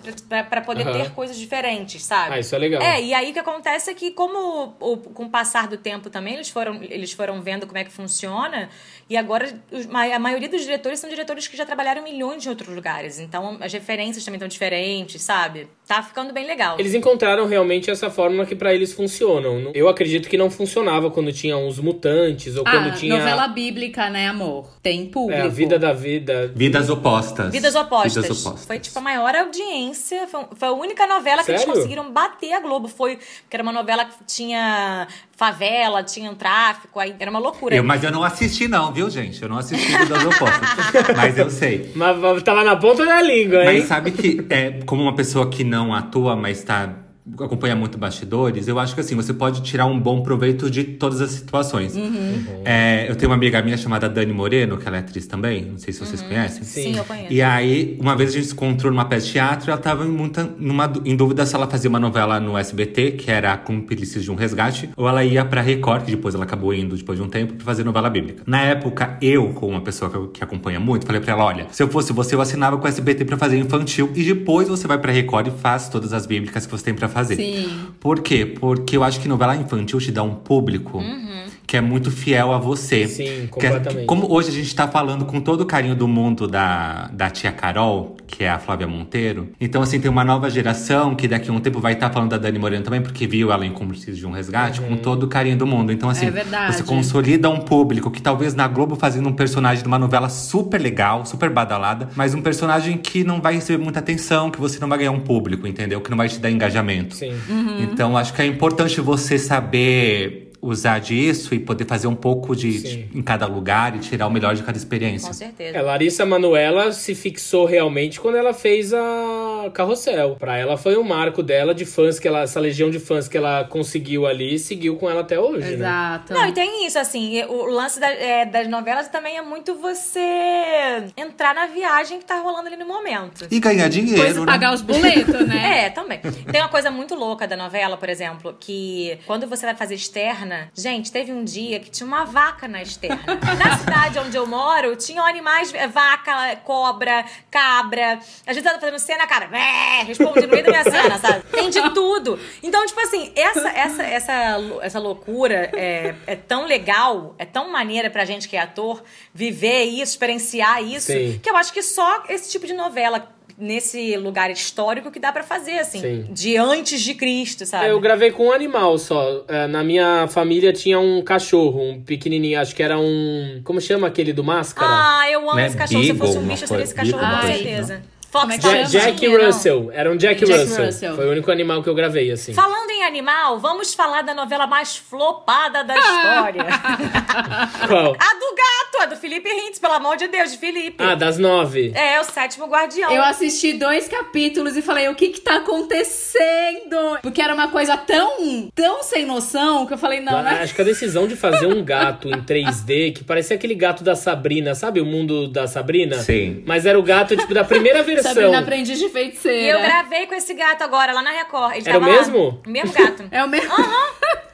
pra poder Aham. ter coisas diferentes, sabe? Ah, isso é legal. É, e aí o que acontece é que, como o- com o passar do tempo também, eles foram, eles foram vendo como é que funciona, e agora a maioria dos diretores são diretores que já trabalharam milhões de outros lugares. Então as referências também estão diferentes, sabe? Tá ficando bem legal. Eles encontraram realmente essa fórmula que pra eles funcionam. Eu acredito que não funcionava quando tinha uns mutantes ou quando Ah, tinha novela bíblica, né, amor? Tem público. é, a vida da vida. Vidas opostas. Vidas opostas. Vidas opostas. Foi tipo a maior audiência. Foi, foi a única novela que eles Sério? conseguiram bater a Globo. Foi que era uma novela que tinha favela, tinha um tráfico, aí era uma loucura. Eu, mas eu não assisti, não, viu, gente? Eu não assisti Vidas Opostas. mas eu sei. Mas mas tava na ponta da língua, hein? Mas sabe que, é, como uma pessoa que não atua, mas tá, acompanha muito bastidores, eu acho que assim, você pode tirar um bom proveito de todas as situações. É, eu tenho uma amiga minha chamada Dani Moreno, que ela é atriz também, não sei se vocês conhecem. Sim, eu conheço. E aí, uma vez a gente se encontrou numa peça de teatro e ela tava em, muita, numa, em dúvida se ela fazia uma novela no SBT, que era Cúmplices de um Resgate, ou ela ia pra Record, que depois ela acabou indo depois de um tempo, pra fazer novela bíblica. Na época, eu, como uma pessoa que, eu- que acompanha muito, falei pra ela: olha, se eu fosse você, eu assinava com o SBT pra fazer infantil e depois você vai pra Record e faz todas as bíblicas que você tem pra fazer. Sim. Por quê? Porque eu acho que novela infantil te dá um público. Que é muito fiel a você. Sim, é- completamente. como hoje a gente tá falando com todo o carinho do mundo da, da tia Carol, que é a Flávia Monteiro. Então, assim, tem uma nova geração que daqui a um tempo vai estar falando da Dani Moreno também, porque viu ela em Cúmplices de um Resgate, com todo o carinho do mundo. Então, assim, É verdade. você consolida um público que talvez na Globo fazendo um personagem de uma novela super legal, super badalada, mas um personagem que não vai receber muita atenção, que você não vai ganhar um público, entendeu? Que não vai te dar engajamento. Sim. Então, acho que é importante você saber usar disso e poder fazer um pouco de, de- em cada lugar e tirar o melhor de cada experiência. Com certeza. É, Larissa Manuela se fixou realmente quando ela fez a Carrossel. Pra ela foi um marco dela de fãs que ela, essa legião de fãs que ela conseguiu ali e seguiu com ela até hoje, né? Exato. Não, e tem isso, assim, o lance da- é, das novelas também é muito você entrar na viagem que tá rolando ali no momento. E ganhar dinheiro, Depois né? pagar os boletos, né? É, também. Tem uma coisa muito louca da novela, por exemplo, que quando você vai fazer externa, gente, teve um dia que tinha uma vaca na externa. Na cidade onde eu moro, tinham animais, é, vaca, cobra, cabra. Vezes eu tô fazendo cena, cara, responde no meio da minha cena, sabe? Tem de tudo. Então, tipo assim, essa, essa, essa, essa loucura é, é tão legal, é tão maneira pra gente que é ator viver isso, experienciar isso, Sim. que eu acho que só esse tipo de novela nesse lugar histórico que dá pra fazer, assim. Sim. De antes de Cristo, sabe? Eu gravei com um animal só. É, Na minha família tinha um cachorro, um pequenininho, acho que era um. Como chama aquele do máscara? Ah, eu amo Né? esse cachorro. Se eu fosse um Beagle, bicho, eu seria esse cachorro, coisa. com Ai. certeza. Como é Fox chama? Jack Não. Russell. Era um Jack, Jack Russell. Russell. Foi o único animal que eu gravei, assim. Falando animal, vamos falar da novela mais flopada da história. Qual? a do gato, a do Felipe Rintz, pelo amor de Deus, de Felipe. Ah, das nove. É, o sétimo guardião. Eu assisti dois capítulos e falei, o que que tá acontecendo? Porque era uma coisa tão, tão sem noção que eu falei, não, né? Acho que a decisão de fazer um gato em 3D, que parecia aquele gato da Sabrina, sabe o mundo da Sabrina? Sim. Mas era o gato, tipo, da primeira versão. Sabrina Aprendiz de E Feiticeira. eu gravei com esse gato agora, lá na Record. Ele Era o tava lá. mesmo? Gato. É o mesmo.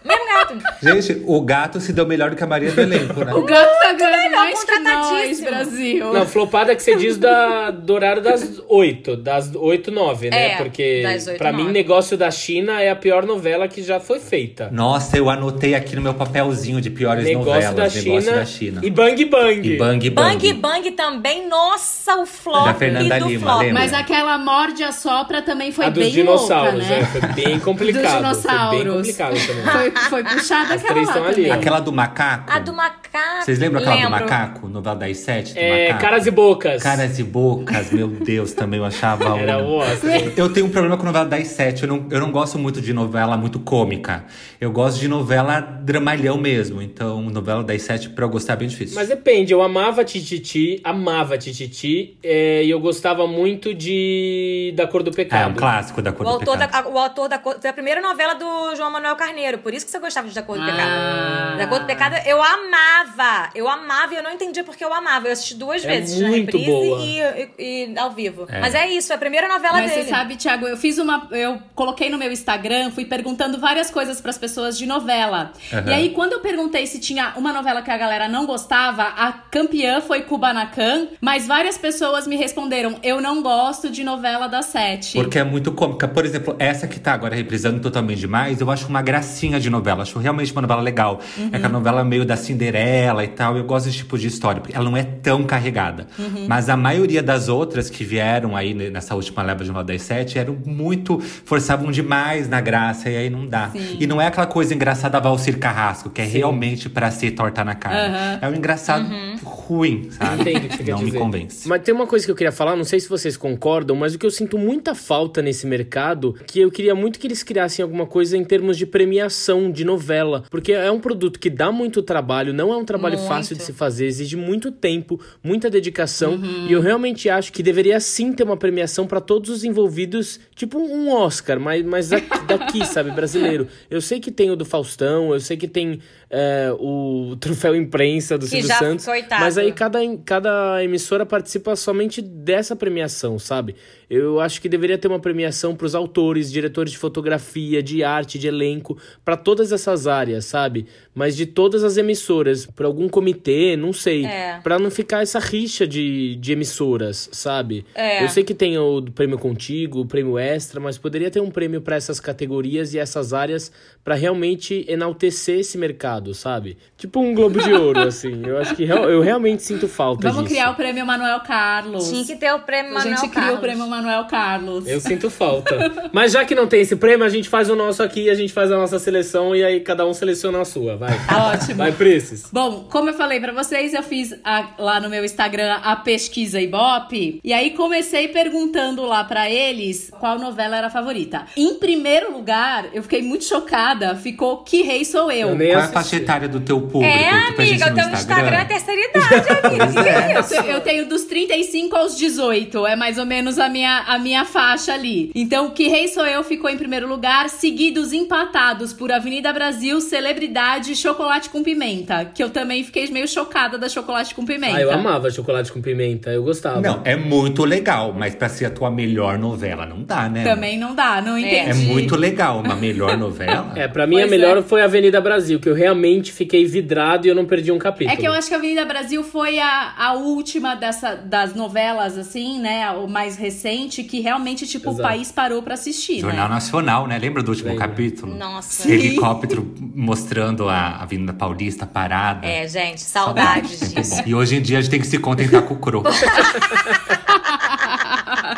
mesmo gato. Gente, o gato se deu melhor do que a Maria do elenco, né? O gato tá ganhando melhor, mais que nós. Brasil. Não, flopada que você diz da, do horário das 8, das 8, 9, né? É, Porque das oito, pra mim, nove. Negócio da China é a pior novela que já foi feita. Nossa, eu anotei aqui no meu papelzinho de piores Negócio novelas. da, China Negócio da China. e Bang Bang. E Bang Bang Bang. Bang também, nossa, o flop Da Fernanda do Lima, flop. lembra? Mas aquela morde a sopra também foi a dos bem dinossauros, louca, é, né? foi bem complicado. Dos Foi bem dinossauros. complicado também. Foi, foi puxada As aquela três lá estão ali. Aquela do macaco. A do macaco. Vocês lembram aquela Lembro. do macaco? Novela das sete do É, macaco? Caras e Bocas. Caras e bocas, meu Deus, também eu achava Era uma. o Oscar. Eu tenho um problema com novela das sete. Eu não, eu não gosto muito de novela muito cômica. Eu gosto de novela dramalhão mesmo. Então, novela das sete, pra eu gostar, é bem difícil. Mas depende, eu amava Tititi, amava Tititi, é, e eu gostava muito de Da Cor do é Pecado. um clássico da cor O do autor, pecado. da, o autor da. Foi a primeira novela do João Manuel Carneiro. Por isso que você gostava de Da Cor do Ah. Pecado. Da Cor do Pecado eu amava. Eu amava e eu não entendia porque eu amava. Eu assisti duas É vezes, na reprise boa. E, e- e ao vivo. Mas é isso, é a primeira novela Mas dele. você sabe, Thiago, eu fiz uma. Eu coloquei no meu Instagram, fui perguntando várias coisas pras pessoas de novela. Aham. E aí, quando eu perguntei se tinha uma novela que a galera não gostava, a campeã foi Kubanacan, mas várias pessoas me responderam: eu não gosto de novela das sete. Porque é muito cômica. Por exemplo, essa que tá agora reprisando totalmente demais, eu acho uma gracinha de novela. Acho realmente uma novela legal. É aquela novela meio da Cinderela e tal. Eu gosto desse tipo de história, porque ela não é tão carregada. Mas a maioria das outras que vieram aí ne- nessa última leva de novela das sete eram muito. forçavam demais na graça, e aí não dá. Sim. E não é aquela coisa engraçada Valcir Carrasco, que é realmente pra ser torta na cara. Aham. É um engraçado ruim, sabe? Entendo que você quer não me dizer. convence. Mas tem uma coisa que eu queria falar, não sei se vocês concordam, mas o que eu sinto muita falta nesse mercado, que eu queria muito que eles criassem alguma coisa em termos de premiação de novela, porque é um produto que dá muito trabalho, não é um trabalho Muito. fácil de se fazer, exige muito tempo, muita dedicação, e eu realmente acho que deveria sim ter uma premiação para todos os envolvidos, tipo um Oscar, mas, mas daqui, daqui, sabe, brasileiro. Eu sei que tem o do Faustão, eu sei que tem é, o troféu imprensa do Silvio Santos, coitado. mas aí cada, cada emissora participa somente dessa premiação, sabe? Eu acho que deveria ter uma premiação para os autores, diretores de fotografia, de arte, de elenco, para todas essas áreas, sabe? Mas de todas as emissoras, para algum comitê, não sei, É. Pra não ficar essa rixa de, de emissoras, sabe? É. Eu sei que tem o prêmio Contigo, o prêmio Extra, mas poderia ter um prêmio para essas categorias e essas áreas para realmente enaltecer esse mercado, sabe? Tipo um Globo de Ouro, assim. Eu acho que real- eu realmente sinto falta Vamos disso. criar o prêmio Manuel Carlos. Tinha que ter o prêmio A Manuel gente cria Carlos. o prêmio Manuel Carlos. Eu sinto falta. Mas já que não tem esse prêmio, a gente faz o nosso aqui, a gente faz a nossa seleção e aí cada um seleciona a sua. Vai. Ótimo. Vai, Prices. Bom, como eu falei pra vocês, eu fiz a- lá no meu Instagram a pesquisa Ibope. E aí comecei perguntando lá pra eles qual novela era a favorita. Em primeiro lugar, eu fiquei muito chocada, ficou Que Rei Sou Eu. Eu nem Qual é a faixa etária do teu público? É, amiga, o teu Instagram é terceira idade, amiga. É Eu Eu tenho dos 35 aos 18, é mais ou menos a minha, a minha faixa ali. Então, Que Rei Sou Eu ficou em primeiro lugar, seguidos empatados por Avenida Brasil, Celebridade Chocolate com Pimenta, que eu também fiquei meio chocada da Chocolate com Pimenta. Ah, eu amava chocolate com pimenta, eu gostava. Não, é muito legal, mas pra ser a tua melhor novela, não dá, né? Também não dá, não entendi. É muito legal, uma melhor novela. É, pra mim Pois a melhor é. foi Avenida Brasil, que eu realmente fiquei vidrado e eu não perdi um capítulo. É que eu acho que a Avenida Brasil foi a, a última dessa, das novelas, assim, né? O mais recente, que realmente, tipo, o Exato. país parou pra assistir, Jornal né? Nacional, né? Lembra do último capítulo? Nossa. Helicóptero mostrando a Avenida Paulista parada. É, gente, saudades disso. E hoje em dia a gente tem que se contentar com o cro.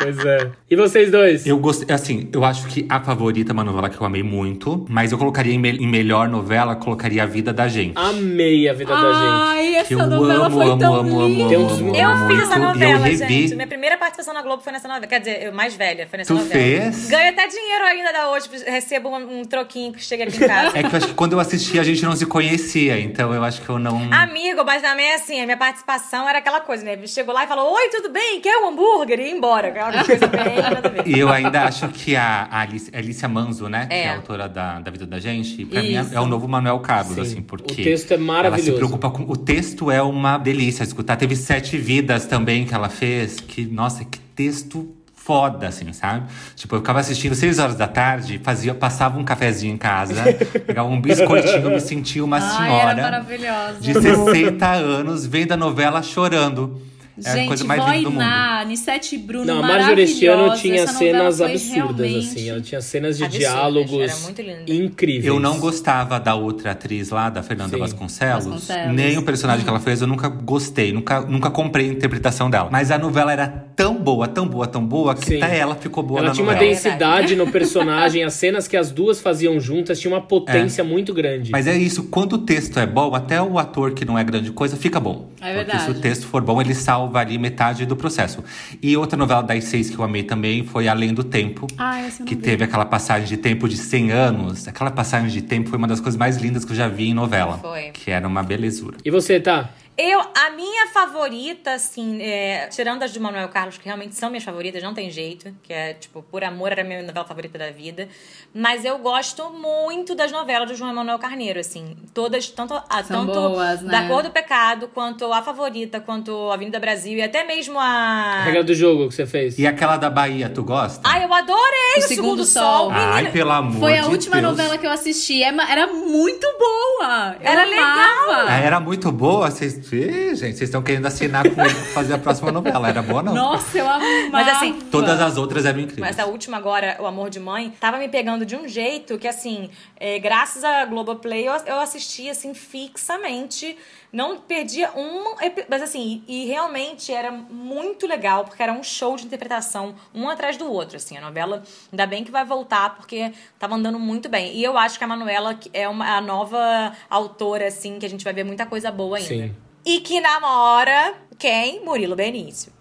Pois é. E vocês dois? Eu gostei, assim, eu acho que a favorita é uma novela que eu amei muito, mas eu colocaria em, me- em melhor novela, colocaria A Vida da Gente. Amei a vida da gente. Ai, essa Que eu novela amo, foi amo, tão amo, amo, linda. Tem uns- amo, Eu amo fiz essa novela, revi. gente. Minha primeira participação na Globo foi nessa novela. Quer dizer, eu mais velha, foi nessa Tu novela. fez? Ganho até dinheiro ainda da hoje, recebo um, um troquinho que chega aqui em casa. É que eu acho que quando eu assisti a gente não se conhecia, então eu acho que eu não. Amigo, mas também assim, a minha participação era aquela coisa, né? Chegou lá e falou: Oi, tudo bem? Quer um hambúrguer? E ia embora. Coisa bem, nada a ver. E eu ainda acho que a, a Alice- Alicia Manzo, né? Que é É. a autora da, da Vida da Gente, pra mim Isso. é, é o novo Manuel Carlos, Sim. assim, porque. O texto é Ela se maravilhoso. preocupa com. O texto é uma delícia escutar. Teve Sete Vidas também que ela fez, que, nossa, que texto foda, assim, sabe? Tipo, eu ficava assistindo seis horas da tarde, fazia, passava um cafezinho em casa, pegava um biscoitinho, me sentia uma Ai, era senhora maravilhosa. de 60 anos vendo a novela chorando. É a Gente, coisa mais linda do mundo. Nissete Bruno, Não, a Marjorie Estiano maravilhosa. tinha novela cenas absurdas, realmente- assim. Ela tinha cenas de Absurdas, diálogos era muito linda. incríveis. Eu não gostava da outra atriz lá, da Fernanda Sim. Vasconcelos. Vasconcelos. Nem o personagem que ela fez, eu nunca gostei. Nunca, nunca comprei a interpretação dela. Mas a novela era tão boa, tão boa, tão boa, que Sim. até ela ficou boa Ela na tinha uma novela. densidade no personagem, as cenas que as duas faziam juntas tinha uma potência muito grande. Mas é isso, quando o texto é bom, até o ator que não é grande coisa fica bom. É Porque verdade. se o texto for bom, ele salva ali metade do processo. E outra novela das seis que eu amei também foi Além do Tempo. Ah, essa eu que vi. teve aquela passagem de tempo de 100 anos. Aquela passagem de tempo foi uma das coisas mais lindas que eu já vi em novela. Foi. Que era uma belezura. E você, tá? Eu, a minha favorita, assim, é, tirando as de Manuel Carlos, que realmente são minhas favoritas, não tem jeito, que é, tipo, Por Amor era a minha novela favorita da vida. Mas eu gosto muito das novelas do João Manuel Carneiro, assim. Todas, tanto, a, tanto boas, né? da Cor do Pecado, quanto a favorita, quanto a Avenida Brasil, e até mesmo a. Regra do jogo que você fez. E aquela da Bahia, tu gosta? Ai, eu adorei O o, Segundo Segundo, Sol. Sol. Ai, pelo amor Foi a de última Deus. novela que eu assisti. É Era muito boa. Eu Era amava. Ah, Era muito boa. Vocês, Gente, vocês estão querendo assinar com ele pra fazer a próxima novela. Era boa, não? Nossa, eu amava. Mas, assim, Todas as outras eram incríveis. Essa última agora, O Amor de Mãe, tava me pegando de um jeito que, assim, é, graças a Globoplay, eu, eu assisti, assim, fixamente. Não perdia um... Mas, assim, e realmente era muito legal, porque era um show de interpretação, um atrás do outro, assim. A novela, ainda bem que vai voltar, porque tava andando muito bem. E eu acho que a Manuela é uma, a nova autora, assim, que a gente vai ver muita coisa boa ainda. Sim. E que namora quem? Murilo Benício.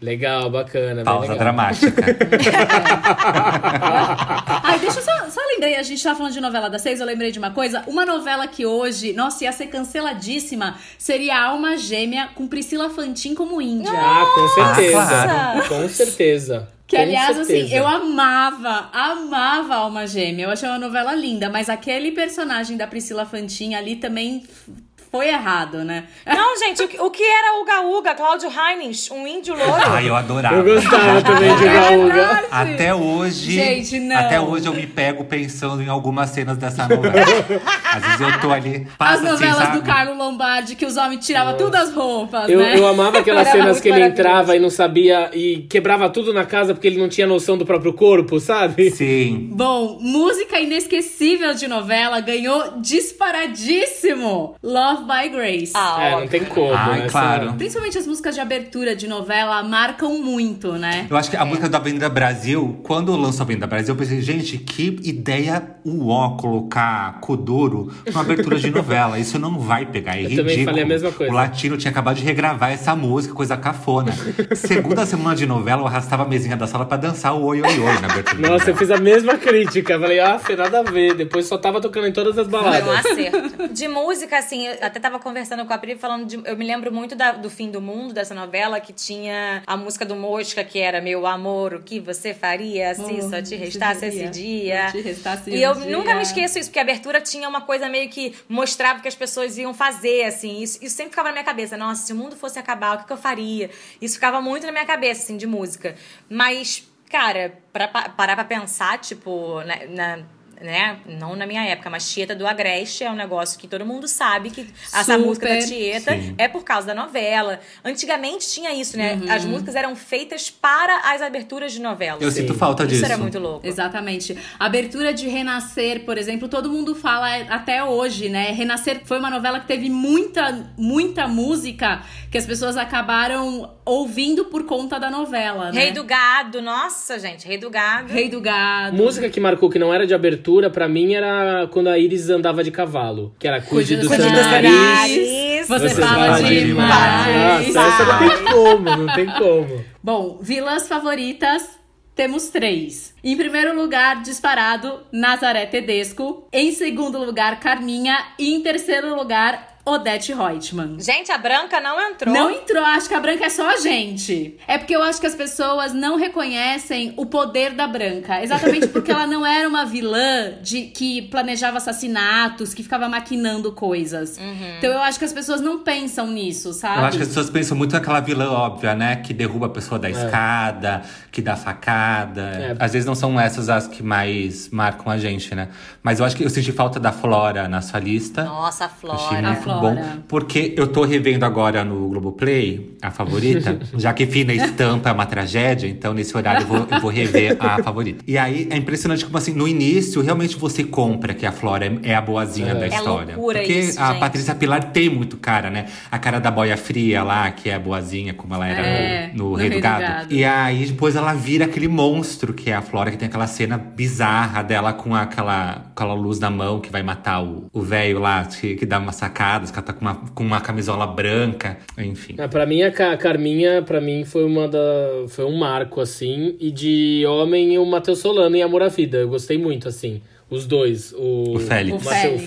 Legal, bacana. Pausa legal. dramática. Ai, deixa eu só, só lembrei, a gente tava falando de novela das seis, eu lembrei de uma coisa. Uma novela que hoje, nossa, ia ser canceladíssima, seria Alma Gêmea com Priscila Fantin como Índia. Ah, com certeza. claro. Com certeza. Que, Com aliás, certeza. assim, eu amava, amava Alma Gêmea. Eu achei uma novela linda, mas aquele personagem da Priscila Fantin ali também foi errado, né? Não, gente, o que, o que era Uga Uga, Cláudio Heinz, um índio louro? Ai, eu adorava. Eu gostava também de Gaúga. verdade. Até hoje. Gente, não. Até hoje eu me pego pensando em algumas cenas dessa novela. Às vezes eu tô ali. As Passa assim, novelas sabe? do Carlo Lombardi, que os homens tiravam todas as roupas, Eu, né? eu amava aquelas Era cenas que ele entrava e não sabia e quebrava tudo na casa porque ele não tinha noção do próprio corpo, sabe? Sim. Bom, música inesquecível de novela ganhou disparadíssimo Love by Grace. Ah, É, não tem como, Ai, né? claro. Principalmente as músicas de abertura de novela marcam muito, né? Eu acho que a música da Avenida Brasil, quando lançou a Avenida Brasil, eu pensei, gente, que ideia uó colocar Kuduro numa abertura de novela. Isso não vai pegar, é Eu ridículo. também falei a mesma coisa. O Latino tinha acabado de regravar essa música, coisa cafona. Segunda semana de novela, eu arrastava a mesinha da sala pra dançar o oi, oi, oi na abertura Nossa, eu fiz a mesma crítica. Falei, ah, foi nada a ver. Depois só tava tocando em todas as Foi um baladas. acerto. De música, assim, até tava conversando com a Pri falando de. Eu me lembro muito da- do Fim do Mundo, dessa novela, que tinha a música do Mosca, que era Meu amor, o que você faria se Oh, só te se restasse esse dia? te restasse e eu um nunca dia. me esqueço isso, porque a abertura tinha uma coisa meio que mostrava o que as pessoas iam fazer, assim. Isso, isso sempre ficava na minha cabeça. Nossa, se o mundo fosse acabar, o que, que eu faria? Isso ficava muito na minha cabeça, assim, de música. Mas, cara, pra, pa- parar pra pensar, tipo, na- na né? Não na minha época, mas Tieta do Agreste é um negócio que todo mundo sabe que essa Super. música da Tieta Sim. é por causa da novela. Antigamente tinha isso, né? Uhum. As músicas eram feitas para as aberturas de novelas. Eu sinto falta Isso disso. era muito louco. Exatamente. A abertura de Renascer, por exemplo, todo mundo fala até hoje, né? Renascer foi uma novela que teve muita, muita música que as pessoas acabaram ouvindo por conta da novela, né? Rei do Gado, nossa, gente, Rei do Gado. Rei do Gado. Música que marcou que não era de abertura, pra mim, era quando a Iris andava de cavalo. Que era Cuide do, Cuide seu do seu nariz. nariz. Você, Você fala, fala demais. Nossa, essa não tem como, não tem como. Bom, vilãs favoritas. Temos três. Em primeiro lugar, disparado, Nazaré Tedesco. Em segundo lugar, Carminha. E em terceiro lugar, Odete Reutemann. Gente, a Branca não entrou. Não entrou, acho que a branca é só a gente. É porque eu acho que as pessoas não reconhecem o poder da branca. Exatamente porque ela não era uma vilã de que planejava assassinatos, que ficava maquinando coisas. Então eu acho que as pessoas não pensam nisso, sabe? Eu acho que as pessoas pensam muito naquela vilã óbvia, né? Que derruba a pessoa da escada, que dá facada. É. Às vezes não são essas as que mais marcam a gente, né? Mas eu acho que eu senti falta da Flora na sua lista. Nossa, a Achei Flora. muito Flora. Bom. Porque eu tô revendo agora no Globoplay, a favorita. já que Fina Estampa é uma tragédia, então nesse horário eu vou, eu vou rever a favorita. E aí é impressionante como assim, no início, realmente você compra que a Flora é, é a boazinha da história. loucura Porque isso, a gente. Patrícia Pilar tem muito cara, né? A cara da boia fria lá, que é a boazinha, como ela era É, no, no Rei do Rei do Gado. Gado. E aí depois ela vira aquele monstro que é a Flora, que tem aquela cena bizarra dela com aquela, aquela luz na mão que vai matar o velho lá, que, que dá umas sacadas, que ela tá com uma, com uma camisola branca, enfim. Ah, pra mim, a Ca- Carminha, pra mim, foi uma da. Foi um marco, assim. E de homem, o Matheus Solano em Amor à Vida. Eu gostei muito, assim. Os dois. O, O Félix. O Mateu O Félix,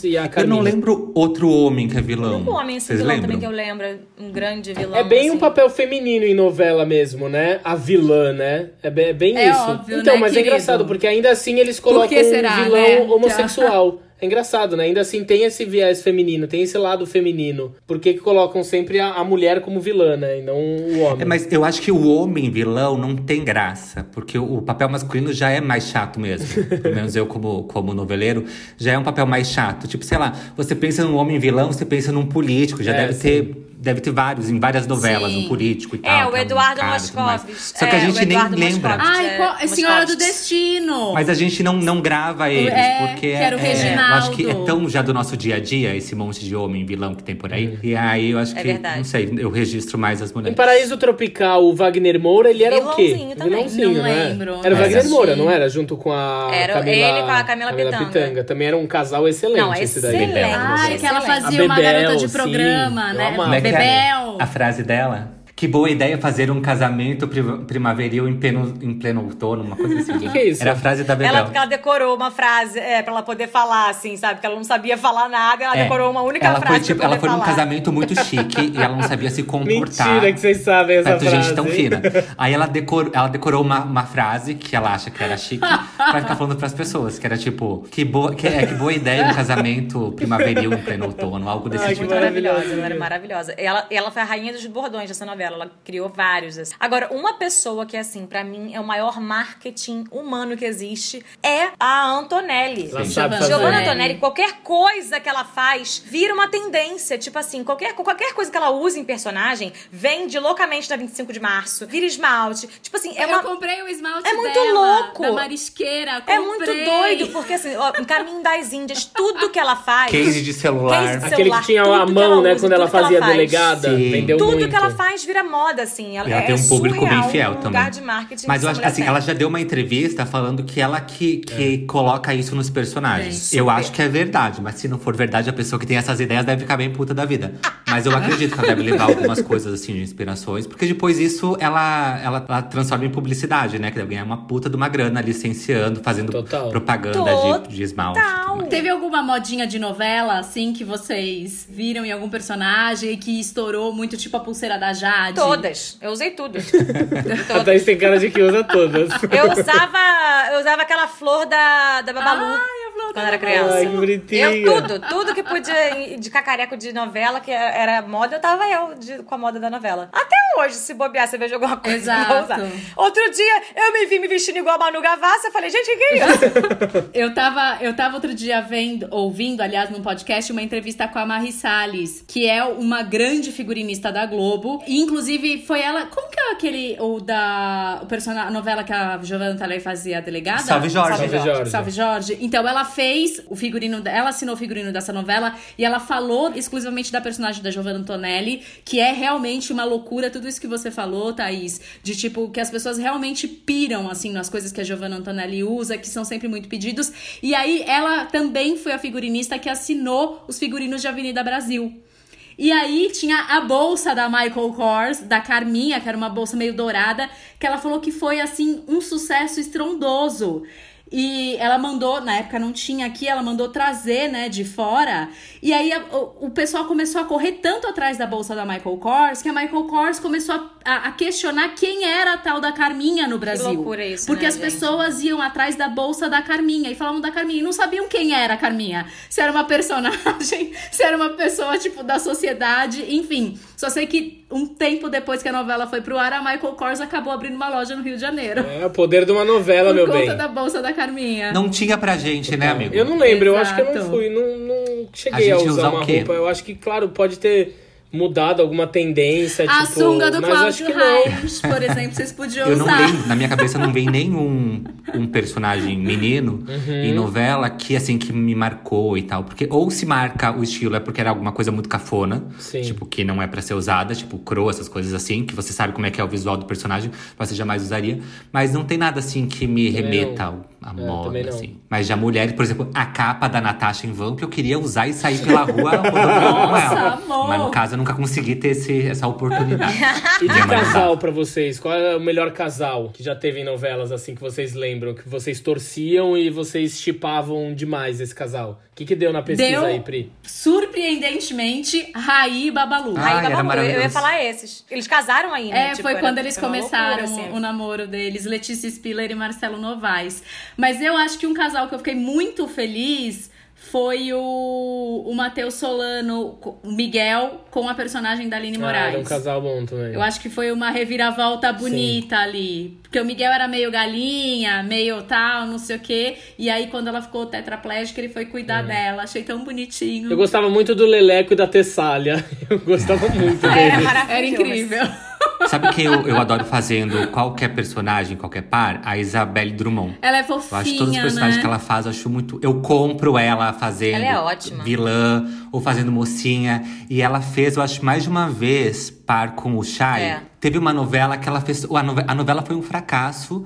Félix e a Eu Carminha. não lembro outro homem que é vilão. Um homem assim, Vocês vilão lembram? também que eu lembro. Um grande vilão. É bem assim. um papel feminino em novela mesmo, né? A vilã, né? É bem, é bem É isso. óbvio, então, né, mas é querido? engraçado, porque ainda assim eles colocam será, um vilão né? homossexual. É engraçado, né? Ainda assim tem esse viés feminino, tem esse lado feminino. Por que, que colocam sempre a, a mulher como vilã, né? E não o homem. É, mas eu acho que o homem vilão não tem graça, porque o, o papel masculino já é mais chato mesmo. Pelo menos eu, como, como noveleiro, já é um papel mais chato. Tipo, sei lá, você pensa num homem vilão, você pensa num político, já É, deve sim. ter. Deve ter vários, em várias novelas, Sim. um político e tal. É, o um Eduardo tudo mais. Moscovitz. Só que a É, o gente nem lembra. Ai, É, é Senhora do. Destino. Mas a gente não, não grava eles, É, porque que era o é, é, eu acho que é tão já do nosso dia a dia, esse monte de homem vilão que tem por aí. E aí eu acho É que, verdade. não sei, eu registro mais as Em mulheres. Paraíso Tropical, o Wagner Moura, ele era o quê? Vilãozinho também. Vilãozinho, Não né? lembro, Era o Wagner assisti. Moura, não era? Junto com a Era Camila, ele com a Camila Pitanga. Também era um casal excelente Não, esse daí. excelente. Bebel. Ai, que ela fazia A uma Bebel, garota de sim, programa, eu né? Como é Bebel. A frase dela? Que boa ideia fazer um casamento pri- primaveril em pleno, em pleno outono, uma coisa assim. Que que é isso? Era a frase da Bebel. Ela, porque ela decorou uma frase é, pra ela poder falar, assim, sabe? Porque ela não sabia falar nada, ela É, decorou uma única ela frase. Foi, tipo, pra ela foi num falar. casamento muito chique e ela não sabia se comportar. Mentira que vocês sabem essa frase. gente tão fina. Aí ela, decor, ela decorou uma, uma frase que ela acha que era chique pra ficar falando pras pessoas. Que era tipo, que boa, que, é, que boa ideia um casamento primaveril em pleno outono, algo desse Ai, tipo. Maravilhosa, Maravilhosa, ela era maravilhosa. Ela, ela foi a rainha dos bordões dessa novela, ela criou vários. assim. Agora, uma pessoa que, assim, pra mim é o maior marketing humano que existe é a Antonelli. Ela Giovanna Antonelli. Qualquer coisa que ela faz vira uma tendência. Tipo assim, qualquer, qualquer coisa que ela use em personagem vende loucamente na 25 de março, vira esmalte. Tipo assim, é eu uma. comprei o esmalte É muito dela, louco. Da Marisqueira. É comprei. muito doido, porque assim, ó, em Caminho das Índias, tudo que ela faz. Case de celular. Case de Aquele celular, que tinha a mão, ela né? usa, quando ela ela fazia faz. delegada. Sim. Vendeu Tudo muito. que ela faz vira moda, assim. Ela, ela é tem um público surreal, bem fiel um também. lugar de marketing Mas eu acho assim, ela já deu uma entrevista falando que ela que, que coloca isso nos personagens. Bem, eu super. acho que é verdade, mas se não for verdade, a pessoa que tem essas ideias deve ficar bem puta da vida. Mas eu acredito que ela deve levar algumas coisas assim de inspirações, porque depois isso ela, ela, ela transforma em publicidade, né? Que deve ganhar uma puta de uma grana licenciando, fazendo Total. propaganda de, de esmalte. Teve alguma modinha de novela, assim, que vocês viram em algum personagem e que estourou muito, tipo a pulseira da Jade? Todas. Eu usei tudo. A Todas. Thaís tem cara de que usa todas. Eu usava, eu usava aquela flor da, da Babalu. A da quando era criança. Ai, que bonitinha. Eu tudo, tudo que podia de cacareco de novela, que era moda, eu tava eu de- com a moda da novela. Até hoje, se bobear, você veja alguma coisa. Exato. eu vou usar. Outro dia, eu me vi me vestindo igual a Manu Gavassi, eu falei, gente, o que é isso? Eu tava, eu tava outro dia vendo, ouvindo, aliás, num podcast, uma entrevista com a Marie Salles, que é uma grande figurinista da Globo. E, inclusive, foi ela. Como que aquele. O da. O personagem, a novela que a Giovanna Talei fazia a delegada? Salve Jorge. Salve, Jorge. Salve Jorge. Então ela fez o figurino, ela assinou o figurino dessa novela e ela falou exclusivamente da personagem da Giovanna Antonelli, que é realmente uma loucura, tudo isso que você falou, Thaís, de tipo que as pessoas realmente piram assim nas coisas que a Giovanna Antonelli usa, que são sempre muito pedidos. E aí ela também foi a figurinista que assinou os figurinos de Avenida Brasil. E aí tinha a bolsa da Michael Kors, da Carminha, que era uma bolsa meio dourada, que ela falou que foi assim um sucesso estrondoso. E ela mandou, na época não tinha aqui, ela mandou trazer, né, de fora. E aí a- o, o pessoal começou a correr tanto atrás da bolsa da Michael Kors que a Michael Kors começou a, a- a questionar quem era a tal da Carminha no Brasil. loucura isso, Porque né, as gente? pessoas iam atrás da bolsa da Carminha e falavam da Carminha e não sabiam quem era a Carminha. Se era uma personagem, se era uma pessoa, tipo, da sociedade, enfim. Só sei que um tempo depois que a novela foi pro ar, a Michael Kors acabou abrindo uma loja no Rio de Janeiro. É o poder de uma novela, por meu conta bem. da bolsa da Carminha. Não tinha pra gente, né, amigo? Eu não lembro, eu acho que eu não Exato. fui, não, não A cheguei a, gente usar usa o uma roupa. Eu acho que, claro, pode ter mudado alguma tendência, A tipo, sunga do mas acho Cláudio que não. Reis, por exemplo, vocês podiam Eu não usar. lembro, na minha cabeça não vem nenhum um personagem menino Uhum. em novela que assim que me marcou e tal, porque ou se marca o estilo é porque era alguma coisa muito cafona, Sim. tipo que não é pra ser usada, tipo cro, essas coisas assim, que você sabe como é que é o visual do personagem, mas você jamais usaria, mas não tem nada assim que me remeta ao- a também moda, assim. Mas já mulheres, por exemplo, a capa da Natasha em Vamp, eu queria usar e sair pela rua rodando com Nossa, ela. amor. Mas no caso, eu nunca consegui ter esse, essa oportunidade. E de casal pra vocês? Qual é o melhor casal que já teve em novelas, assim, que vocês lembram? Que vocês torciam e vocês chipavam demais esse casal? O que, que deu na pesquisa Deu aí, Pri? surpreendentemente Raí e Babalu. Ah, Aí, era Babalu, eu, ia falar esses. Eles casaram aí, né? É, Tipo, foi era- quando eles começaram loucura, assim. o namoro deles, Letícia Spiller e Marcelo Novaes. Mas eu acho que um casal que eu fiquei muito feliz foi o, o Matheus Solano, o Miguel, com a personagem da Aline Ah, Moraes. era um casal bom também. Eu acho que foi uma reviravolta bonita ali. Porque o Miguel era meio galinha, meio tal, não sei o quê. E aí, quando ela ficou tetraplégica, ele foi cuidar dela. Achei tão bonitinho. É. Eu gostava muito do Leleco e da Tessália. Eu gostava muito Era deles. maravilhoso. Era incrível. Sabe quem eu, eu adoro fazendo qualquer personagem, qualquer par? A Isabelle Drummond. Ela é Eu fofinha, acho todos os personagens né? que ela faz, eu acho muito. Eu compro ela fazendo Ela é ótima. vilã ou fazendo mocinha. E ela fez, eu acho, mais de uma vez par com o Shai. É. Teve uma novela que ela fez. A novela foi um fracasso.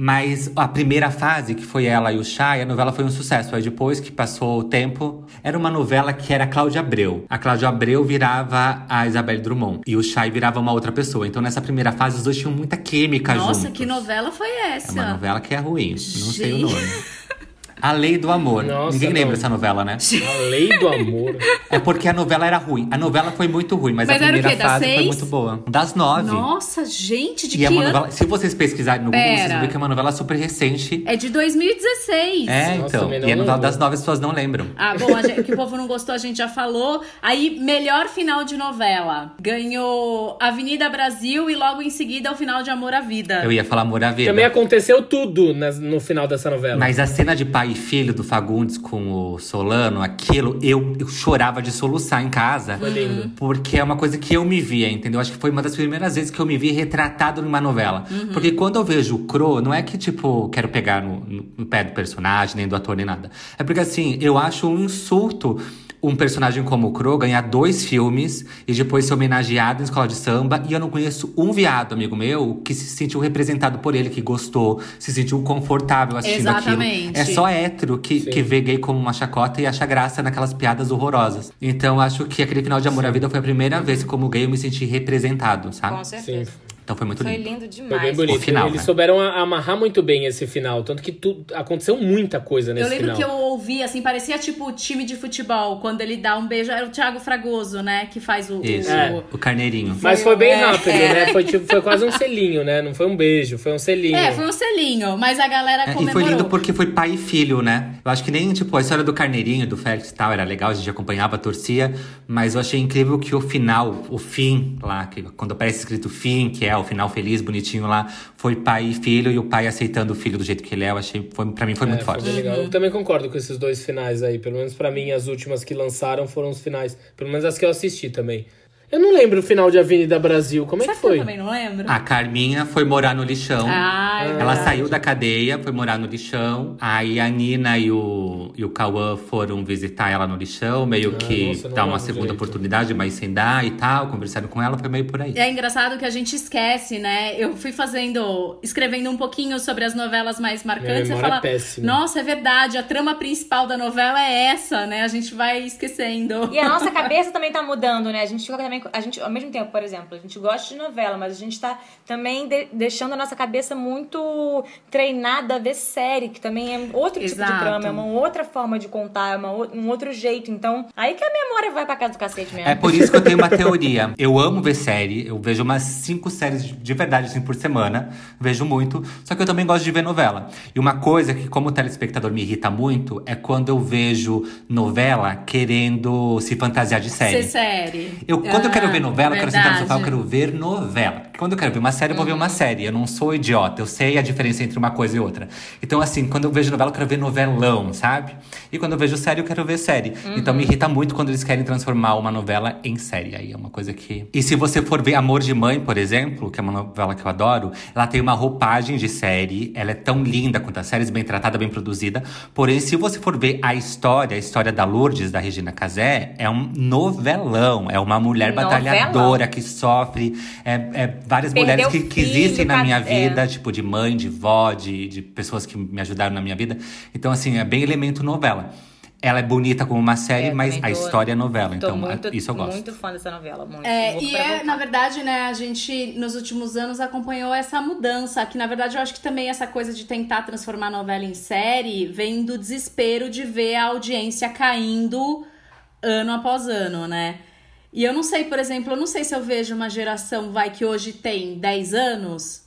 Mas a primeira fase, que foi ela e o Shai, a novela foi um sucesso. Aí depois que passou o tempo, era uma novela que era Cláudia Abreu. A Cláudia Abreu virava a Isabelle Drummond. E o Shai virava uma outra pessoa. Então nessa primeira fase, os dois tinham muita química juntos. Nossa, que novela foi É essa? uma novela que é ruim, não sei o Gente. nome. A Lei do Amor. Nossa, Ninguém lembra não. dessa novela, né? A lei do amor. É porque a novela era ruim. A novela foi muito ruim, mas, Mas a primeira fase foi muito boa. Das nove. Nossa, gente, de e que é uma ano? novela. Se vocês pesquisarem no Google, vocês Pera. vão ver que é uma novela super recente. É de 2016. É, Nossa, então. E a novela lembro. das nove as pessoas não lembram. Ah, bom, a gente- que o povo não gostou, a gente já falou. Aí, melhor final de novela. Ganhou Avenida Brasil e logo em seguida o final de Amor à Vida. Eu ia falar Amor à Vida. Também aconteceu tudo nas- no final dessa novela. Mas a cena de pai e filho do Fagundes com o Solano, aquilo, eu, eu chorava de soluçar em casa. Foi lindo. Porque é uma coisa que eu me via, entendeu? Acho que foi uma das primeiras vezes que eu me vi retratado numa novela. Porque quando eu vejo o Cro, não é que, tipo, quero pegar no- no pé do personagem, nem do ator, nem nada. É porque, assim, eu acho um insulto um personagem como o Cro ganhar dois filmes e depois ser homenageado em escola de samba. E eu não conheço um viado, amigo meu, que se sentiu representado por ele, que gostou, se sentiu confortável assistindo Exatamente. aquilo. É só hétero que, Sim. que vê gay como uma chacota e acha graça naquelas piadas horrorosas. Então acho que aquele final de Amor à Vida foi a primeira vez que, como gay, eu me senti representado, sabe? Com Sim. Então foi muito Foi lindo. lindo Foi demais. bem bonito. O final, Eles né? souberam a- amarrar muito bem esse final. Tanto que tu, aconteceu muita coisa nesse Eu lembro final. que eu ouvi, assim, parecia tipo o time de futebol, quando ele dá um beijo. Era o Thiago Fragoso, né? Que faz o. Isso, o- É. o carneirinho. Mas foi bem É, rápido, é. né? Foi, tipo, foi quase um selinho, né? Não foi um beijo, foi um selinho. É, foi um selinho, mas a galera É, e foi lindo porque foi pai e filho, né? Eu acho que nem, tipo, a história do carneirinho, do Félix e tal, era legal, a gente acompanhava, torcia. Mas eu achei incrível que o final, o fim lá, que quando aparece escrito fim, que é o final feliz, bonitinho lá, foi pai e filho, e o pai aceitando o filho do jeito que ele é. Eu achei, foi, pra mim foi muito É, forte. legal. Eu também concordo com esses dois finais aí. Pelo menos pra mim, as últimas que lançaram foram os finais. Pelo menos as que eu assisti também. Eu não lembro o final de Avenida Brasil. Como é Sabe que que eu foi? também não lembro? A Carminha foi morar no lixão. Ah, é Ela saiu da cadeia, foi morar no lixão. Aí a Nina e o, e o Cauã foram visitar ela no lixão, meio que nossa, dar uma segunda direito. oportunidade, mas sem dar e tal. Conversaram com ela, foi meio por aí. É engraçado que a gente esquece, né? Eu fui fazendo, escrevendo um pouquinho sobre as novelas mais marcantes. Minha e fala, é péssima. nossa, é verdade, a trama principal da novela é essa, né? A gente vai esquecendo. E a nossa cabeça também tá mudando, né? A gente fica também. A gente, ao mesmo tempo, por exemplo, a gente gosta de novela, mas a gente tá também de- deixando a nossa cabeça muito treinada a ver série, que também é outro tipo Exato. de trama, é uma outra forma de contar, é uma, um outro jeito. Então, aí que a memória vai pra casa do cacete mesmo. É por isso que eu tenho uma teoria. Eu amo ver série, eu vejo umas cinco séries de- de verdade assim por semana, vejo muito. Só que eu também gosto de ver novela. E uma coisa que, como telespectador, me irrita muito é quando eu vejo novela querendo se fantasiar de série. Ser série. Eu, quando eu quero ver novela, eu quero sentar no sofá, eu verdade. quero ver novela. Quando eu quero ver uma série, eu vou ver Uhum. uma série. Eu não sou idiota, eu sei a diferença entre uma coisa e outra. Então, assim, quando eu vejo novela, eu quero ver novelão, sabe? E quando eu vejo série, eu quero ver série. Então Uhum. me irrita muito quando eles querem transformar uma novela em série. Aí é uma coisa que. E se você for ver Amor de Mãe, por exemplo, que é uma novela que eu adoro, ela tem uma roupagem de série, ela é tão linda quanto as séries, bem tratada, bem produzida. Porém, se você for ver a história, a história da Lourdes, da Regina Casé, é um novelão. É uma mulher Batalhadora que sofre, é, é várias Perdeu mulheres que, que existem na minha é. vida, tipo, de mãe, de vó, de, de pessoas que me ajudaram na minha vida. Então, assim, é bem elemento novela. Ela é bonita como uma série, É, mas também a tô- história é novela. Tô Então, muito, isso eu gosto. muito fã dessa novela, muito. É, e é, voltar. na verdade, né, a gente nos últimos anos acompanhou essa mudança, que na verdade eu acho que também essa coisa de tentar transformar a novela em série vem do desespero de ver a audiência caindo ano após ano, né? E eu não sei, por exemplo, eu não sei se eu vejo uma geração, vai, que hoje tem 10 anos,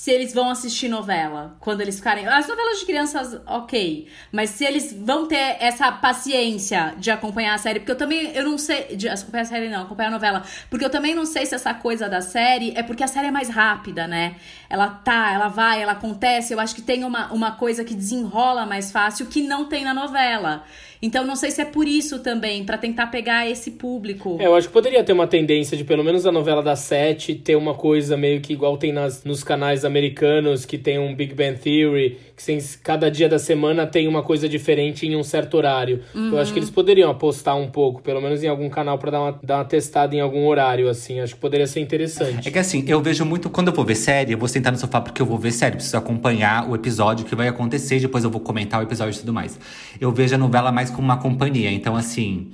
se eles vão assistir novela, quando eles ficarem. As novelas de crianças, ok. Mas se eles vão ter essa paciência de acompanhar a série, porque eu também, eu não sei. De acompanhar a série, não, acompanhar a novela. Porque eu também não sei se essa coisa da série é porque a série é mais rápida, né? Ela tá, ela vai, ela acontece. Eu acho que tem uma, uma coisa que desenrola mais fácil que não tem na novela. Então não sei se é por isso também, pra tentar pegar esse público. É, eu acho que poderia ter uma tendência de, pelo menos a novela das sete, ter uma coisa meio que igual tem nas, nos canais americanos, que tem um Big Bang Theory, que tem, cada dia da semana tem uma coisa diferente em um certo horário. Eu acho que eles poderiam apostar um pouco, pelo menos em algum canal, pra dar uma, dar uma testada em algum horário, assim. Acho que poderia ser interessante. É que assim, eu vejo muito. Quando eu vou ver série, eu vou sentar no sofá porque eu vou ver série. Preciso acompanhar o episódio que vai acontecer, depois eu vou comentar o episódio e tudo mais. Eu vejo a novela mais como uma companhia. Então, assim,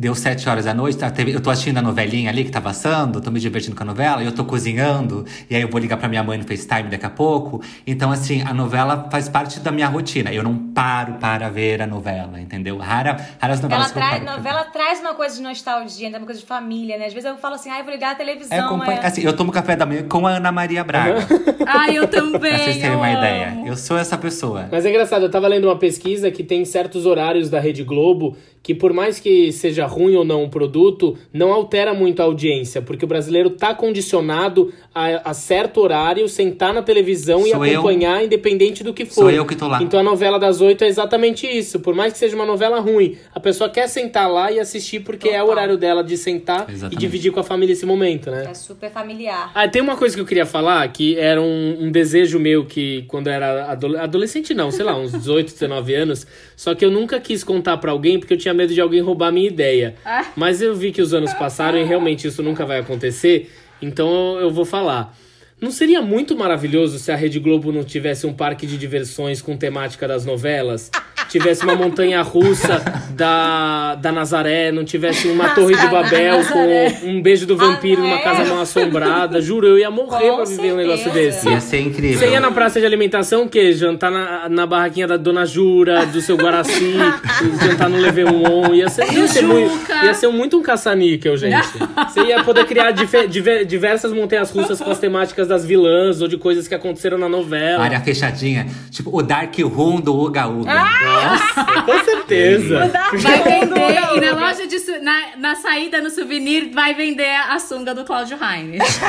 deu sete horas da noite, a TV eu tô assistindo a novelinha ali que tá passando, tô me divertindo com a novela, eu tô cozinhando, e aí eu vou ligar pra minha mãe no FaceTime daqui a pouco. Então, assim, a novela faz parte da minha rotina. Eu não paro para ver a novela, entendeu? Rara, raras novelas Ela que eu traz, paro pra ver. novela traz uma coisa de nostalgia, né? uma coisa de família, né? Às vezes eu falo assim, ah, eu vou ligar a É, televisão. acompanha- é- assim, eu tomo café da manhã com a Ana Maria Braga. Ai, eu também. Pra vocês terem uma amo. ideia. Eu sou essa pessoa. Mas é engraçado, eu tava lendo uma pesquisa que tem certos horários da Rede Globo que, por mais que seja ruim ou não o produto, não altera muito a audiência, porque o brasileiro tá condicionado a, a certo horário sentar na televisão Sou e eu. acompanhar, independente do que for. Sou eu que tô lá. Então a novela das oito é exatamente isso. Por mais que seja uma novela ruim, a pessoa quer sentar lá e assistir porque é o Total. horário dela de sentar Exatamente. e dividir com a família esse momento, né? É super familiar. Ah, tem uma coisa que eu queria falar, que era um, um desejo meu que quando eu era adole- adolescente, não, sei lá, uns 18, 19 anos, só que eu nunca quis contar pra alguém porque eu tinha medo de alguém roubar a minha ideia. Ah. Mas eu vi que os anos passaram e realmente isso nunca vai acontecer, então eu vou falar. Não seria muito maravilhoso se a Rede Globo não tivesse um parque de diversões com temática das novelas? Tivesse uma montanha russa da, da Nazaré, não tivesse uma torre de Babel Nazaré. com um beijo do vampiro Ah, numa é? casa mal assombrada. Juro, eu ia morrer Com pra viver um negócio certeza. desse. Ia ser incrível. Você ia na praça de alimentação, o quê? Jantar na, na barraquinha da Dona Jura, do seu Guaraci, jantar no Leveon. Ia ser, ia ser, muito, ia ser muito um caça-níquel, gente. Você ia poder criar diver- diversas montanhas russas com as temáticas das vilãs ou de coisas que aconteceram na novela. Área fechadinha. Tipo, o Dark Room do Uga Uga. Nossa, com certeza. Vai vender, e na loja de su- na, na saída no souvenir, vai vender a sunga do Cláudio Heinz.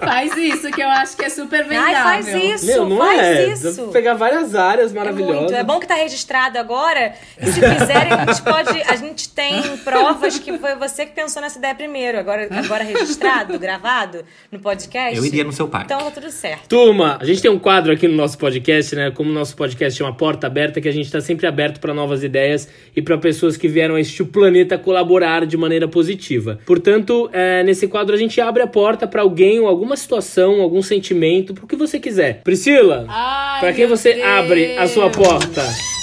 faz isso, que eu acho que é super vendável. Ai, faz isso, Meu, não faz é? Isso. pegar várias áreas É maravilhosas. muito. É bom que tá registrado agora. E se fizerem, a gente pode. A gente tem provas que foi você que pensou nessa ideia primeiro. Agora, agora registrado, gravado no podcast. Eu iria no seu parque. Então tá tudo certo. Turma, a gente tem um quadro aqui no nosso podcast, né? Como o nosso podcast chama Porta Aberta, que a gente tá sempre aberto para novas ideias e para pessoas que vieram a este planeta colaborar de maneira positiva. Portanto, é, nesse quadro a gente abre a porta para alguém ou alguma situação, algum sentimento, pro que você quiser. Priscila, para quem você Deus. abre a sua porta?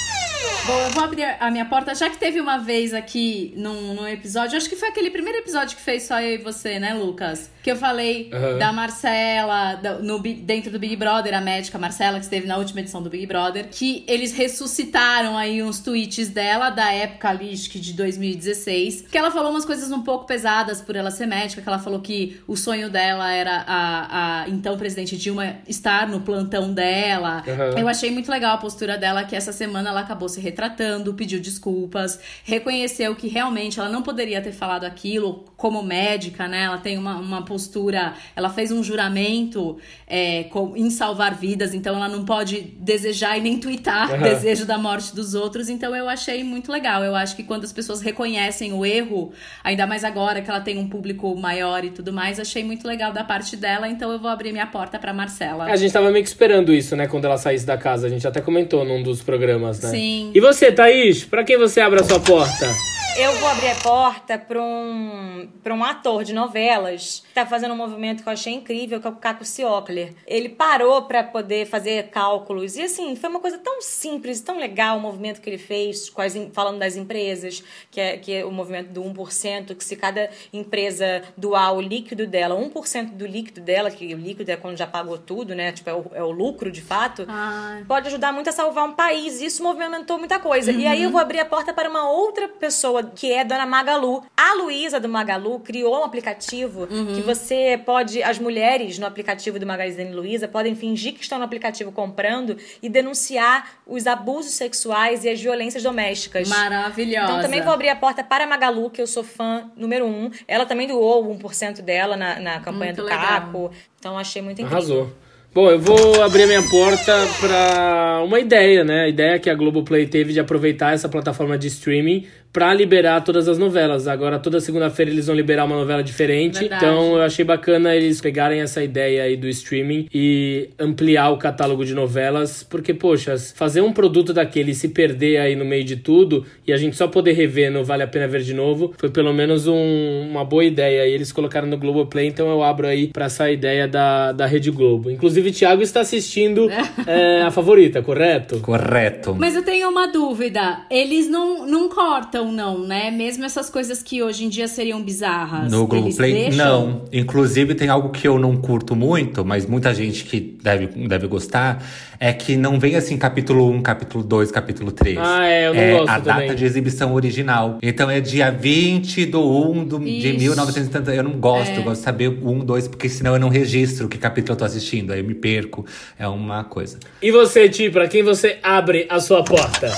Bom, eu vou abrir a minha porta, já que teve uma vez aqui num, num episódio, acho que foi aquele primeiro episódio que fez só eu e você, né, Lucas? Que eu falei Aham. da Marcela, da- no, dentro do Big Brother, a médica Marcela, que esteve na última edição do Big Brother, que eles ressuscitaram aí uns tweets dela, da época ali, acho que de 2016, que ela falou umas coisas um pouco pesadas por ela ser médica, que ela falou que o sonho dela era a, a então presidente Dilma estar no plantão dela. Aham. Eu achei muito legal a postura dela, que essa semana ela acabou se retratando, pediu desculpas, reconheceu que realmente ela não poderia ter falado aquilo como médica, né? Ela tem uma, uma postura, ela fez um juramento é, com- em salvar vidas, então ela não pode desejar e nem twittar Aham. desejo da morte dos outros, então eu achei muito legal. Eu acho que quando as pessoas reconhecem o erro, ainda mais agora que ela tem um público maior e tudo mais, achei muito legal da parte dela, então eu vou abrir minha porta pra Marcela. A gente tava meio que esperando isso, né? Quando ela saísse da casa. A gente até comentou num dos programas, né? Sim. E você, Thaís? Pra quem você abre a sua porta? Eu vou abrir a porta para um, pra um ator de novelas que tá fazendo um movimento que eu achei incrível, que é o Caco Ciocler. Ele parou para poder fazer cálculos. E assim, foi uma coisa tão simples, tão legal o movimento que ele fez, falando das empresas, que é, que é o movimento do 1%, que se cada empresa doar o líquido dela, 1% do líquido dela, que o líquido é quando já pagou tudo, né? Tipo, é o, é o lucro de fato Ai. pode ajudar muito a salvar um país. Isso movimentou muita coisa. E aí eu vou abrir a porta para uma outra pessoa, que é a dona Magalu. A Luísa do Magalu criou um aplicativo que você pode. As mulheres no aplicativo do Magazine Luiza podem fingir que estão no aplicativo comprando e denunciar os abusos sexuais e as violências domésticas. Maravilhosa. Então também vou abrir a porta para a Magalu, que eu sou fã número um. Ela também doou o 1% dela na, na campanha Muito do legal. Caco. Então achei muito incrível. Arrasou. Bom, eu vou abrir a minha porta para uma ideia, né? A ideia que a Globoplay teve de aproveitar essa plataforma de streaming para liberar todas as novelas. Agora, toda segunda-feira eles vão liberar uma novela diferente. Verdade. Então, eu achei bacana eles pegarem essa ideia aí do streaming e ampliar o catálogo de novelas. Porque, poxa, fazer um produto daquele e se perder aí no meio de tudo e a gente só poder rever não vale a pena ver de novo, foi pelo menos um- uma boa ideia. E eles colocaram no Globoplay, então eu abro aí pra essa ideia da, da Rede Globo. Inclusive, Thiago está assistindo é, a favorita, correto? Correto. Mas eu tenho uma dúvida. Eles não, não cortam, não, né? Mesmo essas coisas que hoje em dia seriam bizarras. No Globoplay, deixam? não. Inclusive, tem algo que eu não curto muito, mas muita gente que deve, deve gostar, é que não vem assim capítulo 1, capítulo 2, capítulo 3. Ah, é, eu não é gosto a também. data de exibição original. Então é dia 20 do 1 do, de Ixi. 1970. Eu não gosto, É. eu gosto de saber o 1, 2, porque senão eu não registro que capítulo eu tô assistindo. Aí eu me perco. É uma coisa. E você, Ti, pra quem você abre a sua porta?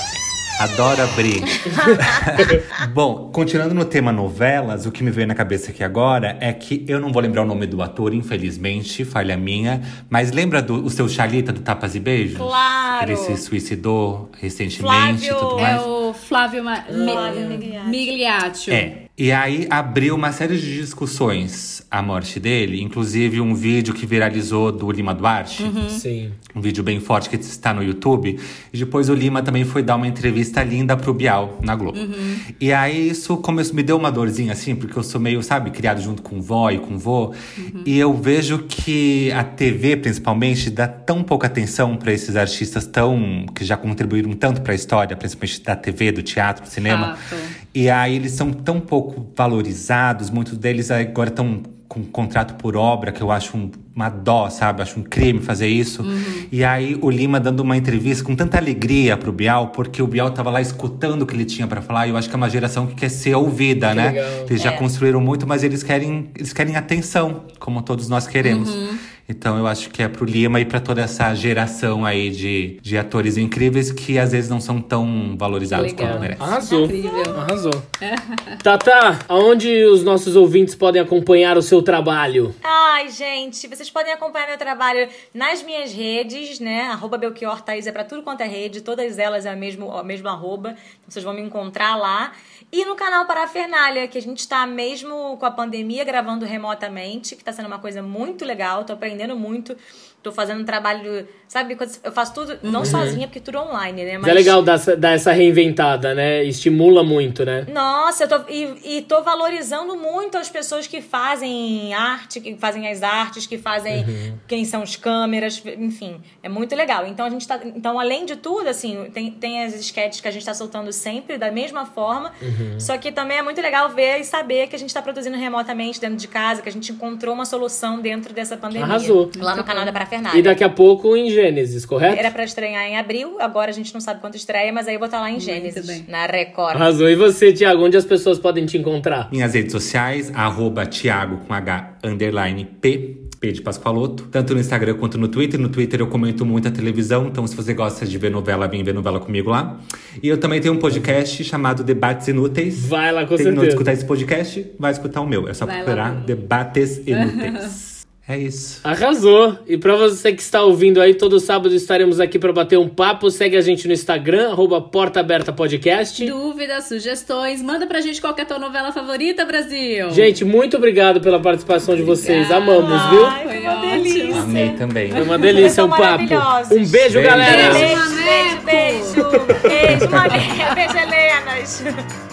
Adoro abrir. Bom, continuando no tema novelas, o que me veio na cabeça aqui agora é que eu não vou lembrar o nome do ator, infelizmente, falha minha. Mas lembra do o seu Chalita do Tapas e Beijos? Claro. Ele se suicidou recentemente e Flávio. tudo É mais. o Flávio, Ma Flávio Mi- Migliaccio. Migliaccio. É. E aí abriu uma série de discussões a morte dele, inclusive um vídeo que viralizou do Lima Duarte. Sim. Um vídeo bem forte que está no YouTube. E depois o Lima também foi dar uma entrevista linda pro Bial, na Globo. E aí isso começou, me deu uma dorzinha, assim, porque eu sou meio, sabe, criado junto com vó e com vô. E eu vejo que a TV, principalmente, dá tão pouca atenção para esses artistas tão. que já contribuíram tanto para a história, principalmente da TV, do teatro, do cinema. Fato. E aí eles são tão pouco valorizados, muitos deles agora estão com contrato por obra, que eu acho um- uma dó, sabe? Acho um crime fazer isso. E aí o Lima dando uma entrevista com tanta alegria pro Bial, porque o Bial tava lá escutando o que ele tinha pra falar, e eu acho que é uma geração que quer ser ouvida, né? legal. Eles já É. construíram muito, mas eles querem, eles querem atenção, como todos nós queremos. Então eu acho que é pro Lima e pra toda essa geração aí de, de atores incríveis que às vezes não são tão valorizados Legal. quanto merecem. Arrasou. Incrível. Arrasou. Tata, aonde os nossos ouvintes podem acompanhar o seu trabalho? Ai, gente, vocês podem acompanhar meu trabalho nas minhas redes, né? Arroba Belchior Thaís é pra tudo quanto é rede, todas elas é o mesmo, o mesmo arroba. Então vocês vão me encontrar lá. E no canal Parafernália, que a gente tá mesmo com a pandemia gravando remotamente, que tá sendo uma coisa muito legal, tô aprendendo muito. Tô fazendo um trabalho, sabe, quando eu faço tudo, não sozinha, porque tudo online, né? Mas é legal dar, essa- dar essa reinventada, né? Estimula muito, né? Nossa, eu tô, e, e tô valorizando muito as pessoas que fazem arte, que fazem as artes, que fazem quem são os câmeras, enfim, é muito legal. Então a gente tá, então além de tudo, assim, tem, tem as sketches que a gente tá soltando sempre da mesma forma, só que também é muito legal ver e saber que a gente tá produzindo remotamente dentro de casa, que a gente encontrou uma solução dentro dessa pandemia. Arrasou. Lá no canal da Parafernália. E daqui a pouco em Gênesis, correto? Era pra estrear em abril, agora a gente não sabe quando estreia, mas aí eu vou estar lá em Gênesis, bem. na Record. Arrasou. E você, Tiago, onde as pessoas podem te encontrar? Minhas redes sociais, arroba Thiago com H underline P, P de Pascoaloto, tanto no Instagram quanto no Twitter. No Twitter eu comento muito a televisão, então se você gosta de ver novela, vem ver novela comigo lá. E eu também tenho um podcast chamado Debates Inúteis. Vai lá, com Terminou de certeza. escutar esse podcast, vai escutar o meu. É só Vai lá. procurar Debates Inúteis. é isso. Arrasou! E pra você que está ouvindo aí, todo sábado estaremos aqui pra bater um papo. Segue a gente no Instagram, arroba Porta Aberta Podcast. Dúvidas, sugestões, manda pra gente qual que é a tua novela favorita, Brasil. Gente, muito obrigado pela participação de vocês. Amamos, viu? Ai, Foi uma delícia. Amei também. Foi uma delícia o Vocês são papo. Um beijo, Beijo. galera! Beijo, beijo, beijo. Beijo, Maria. Beijo, Helenas.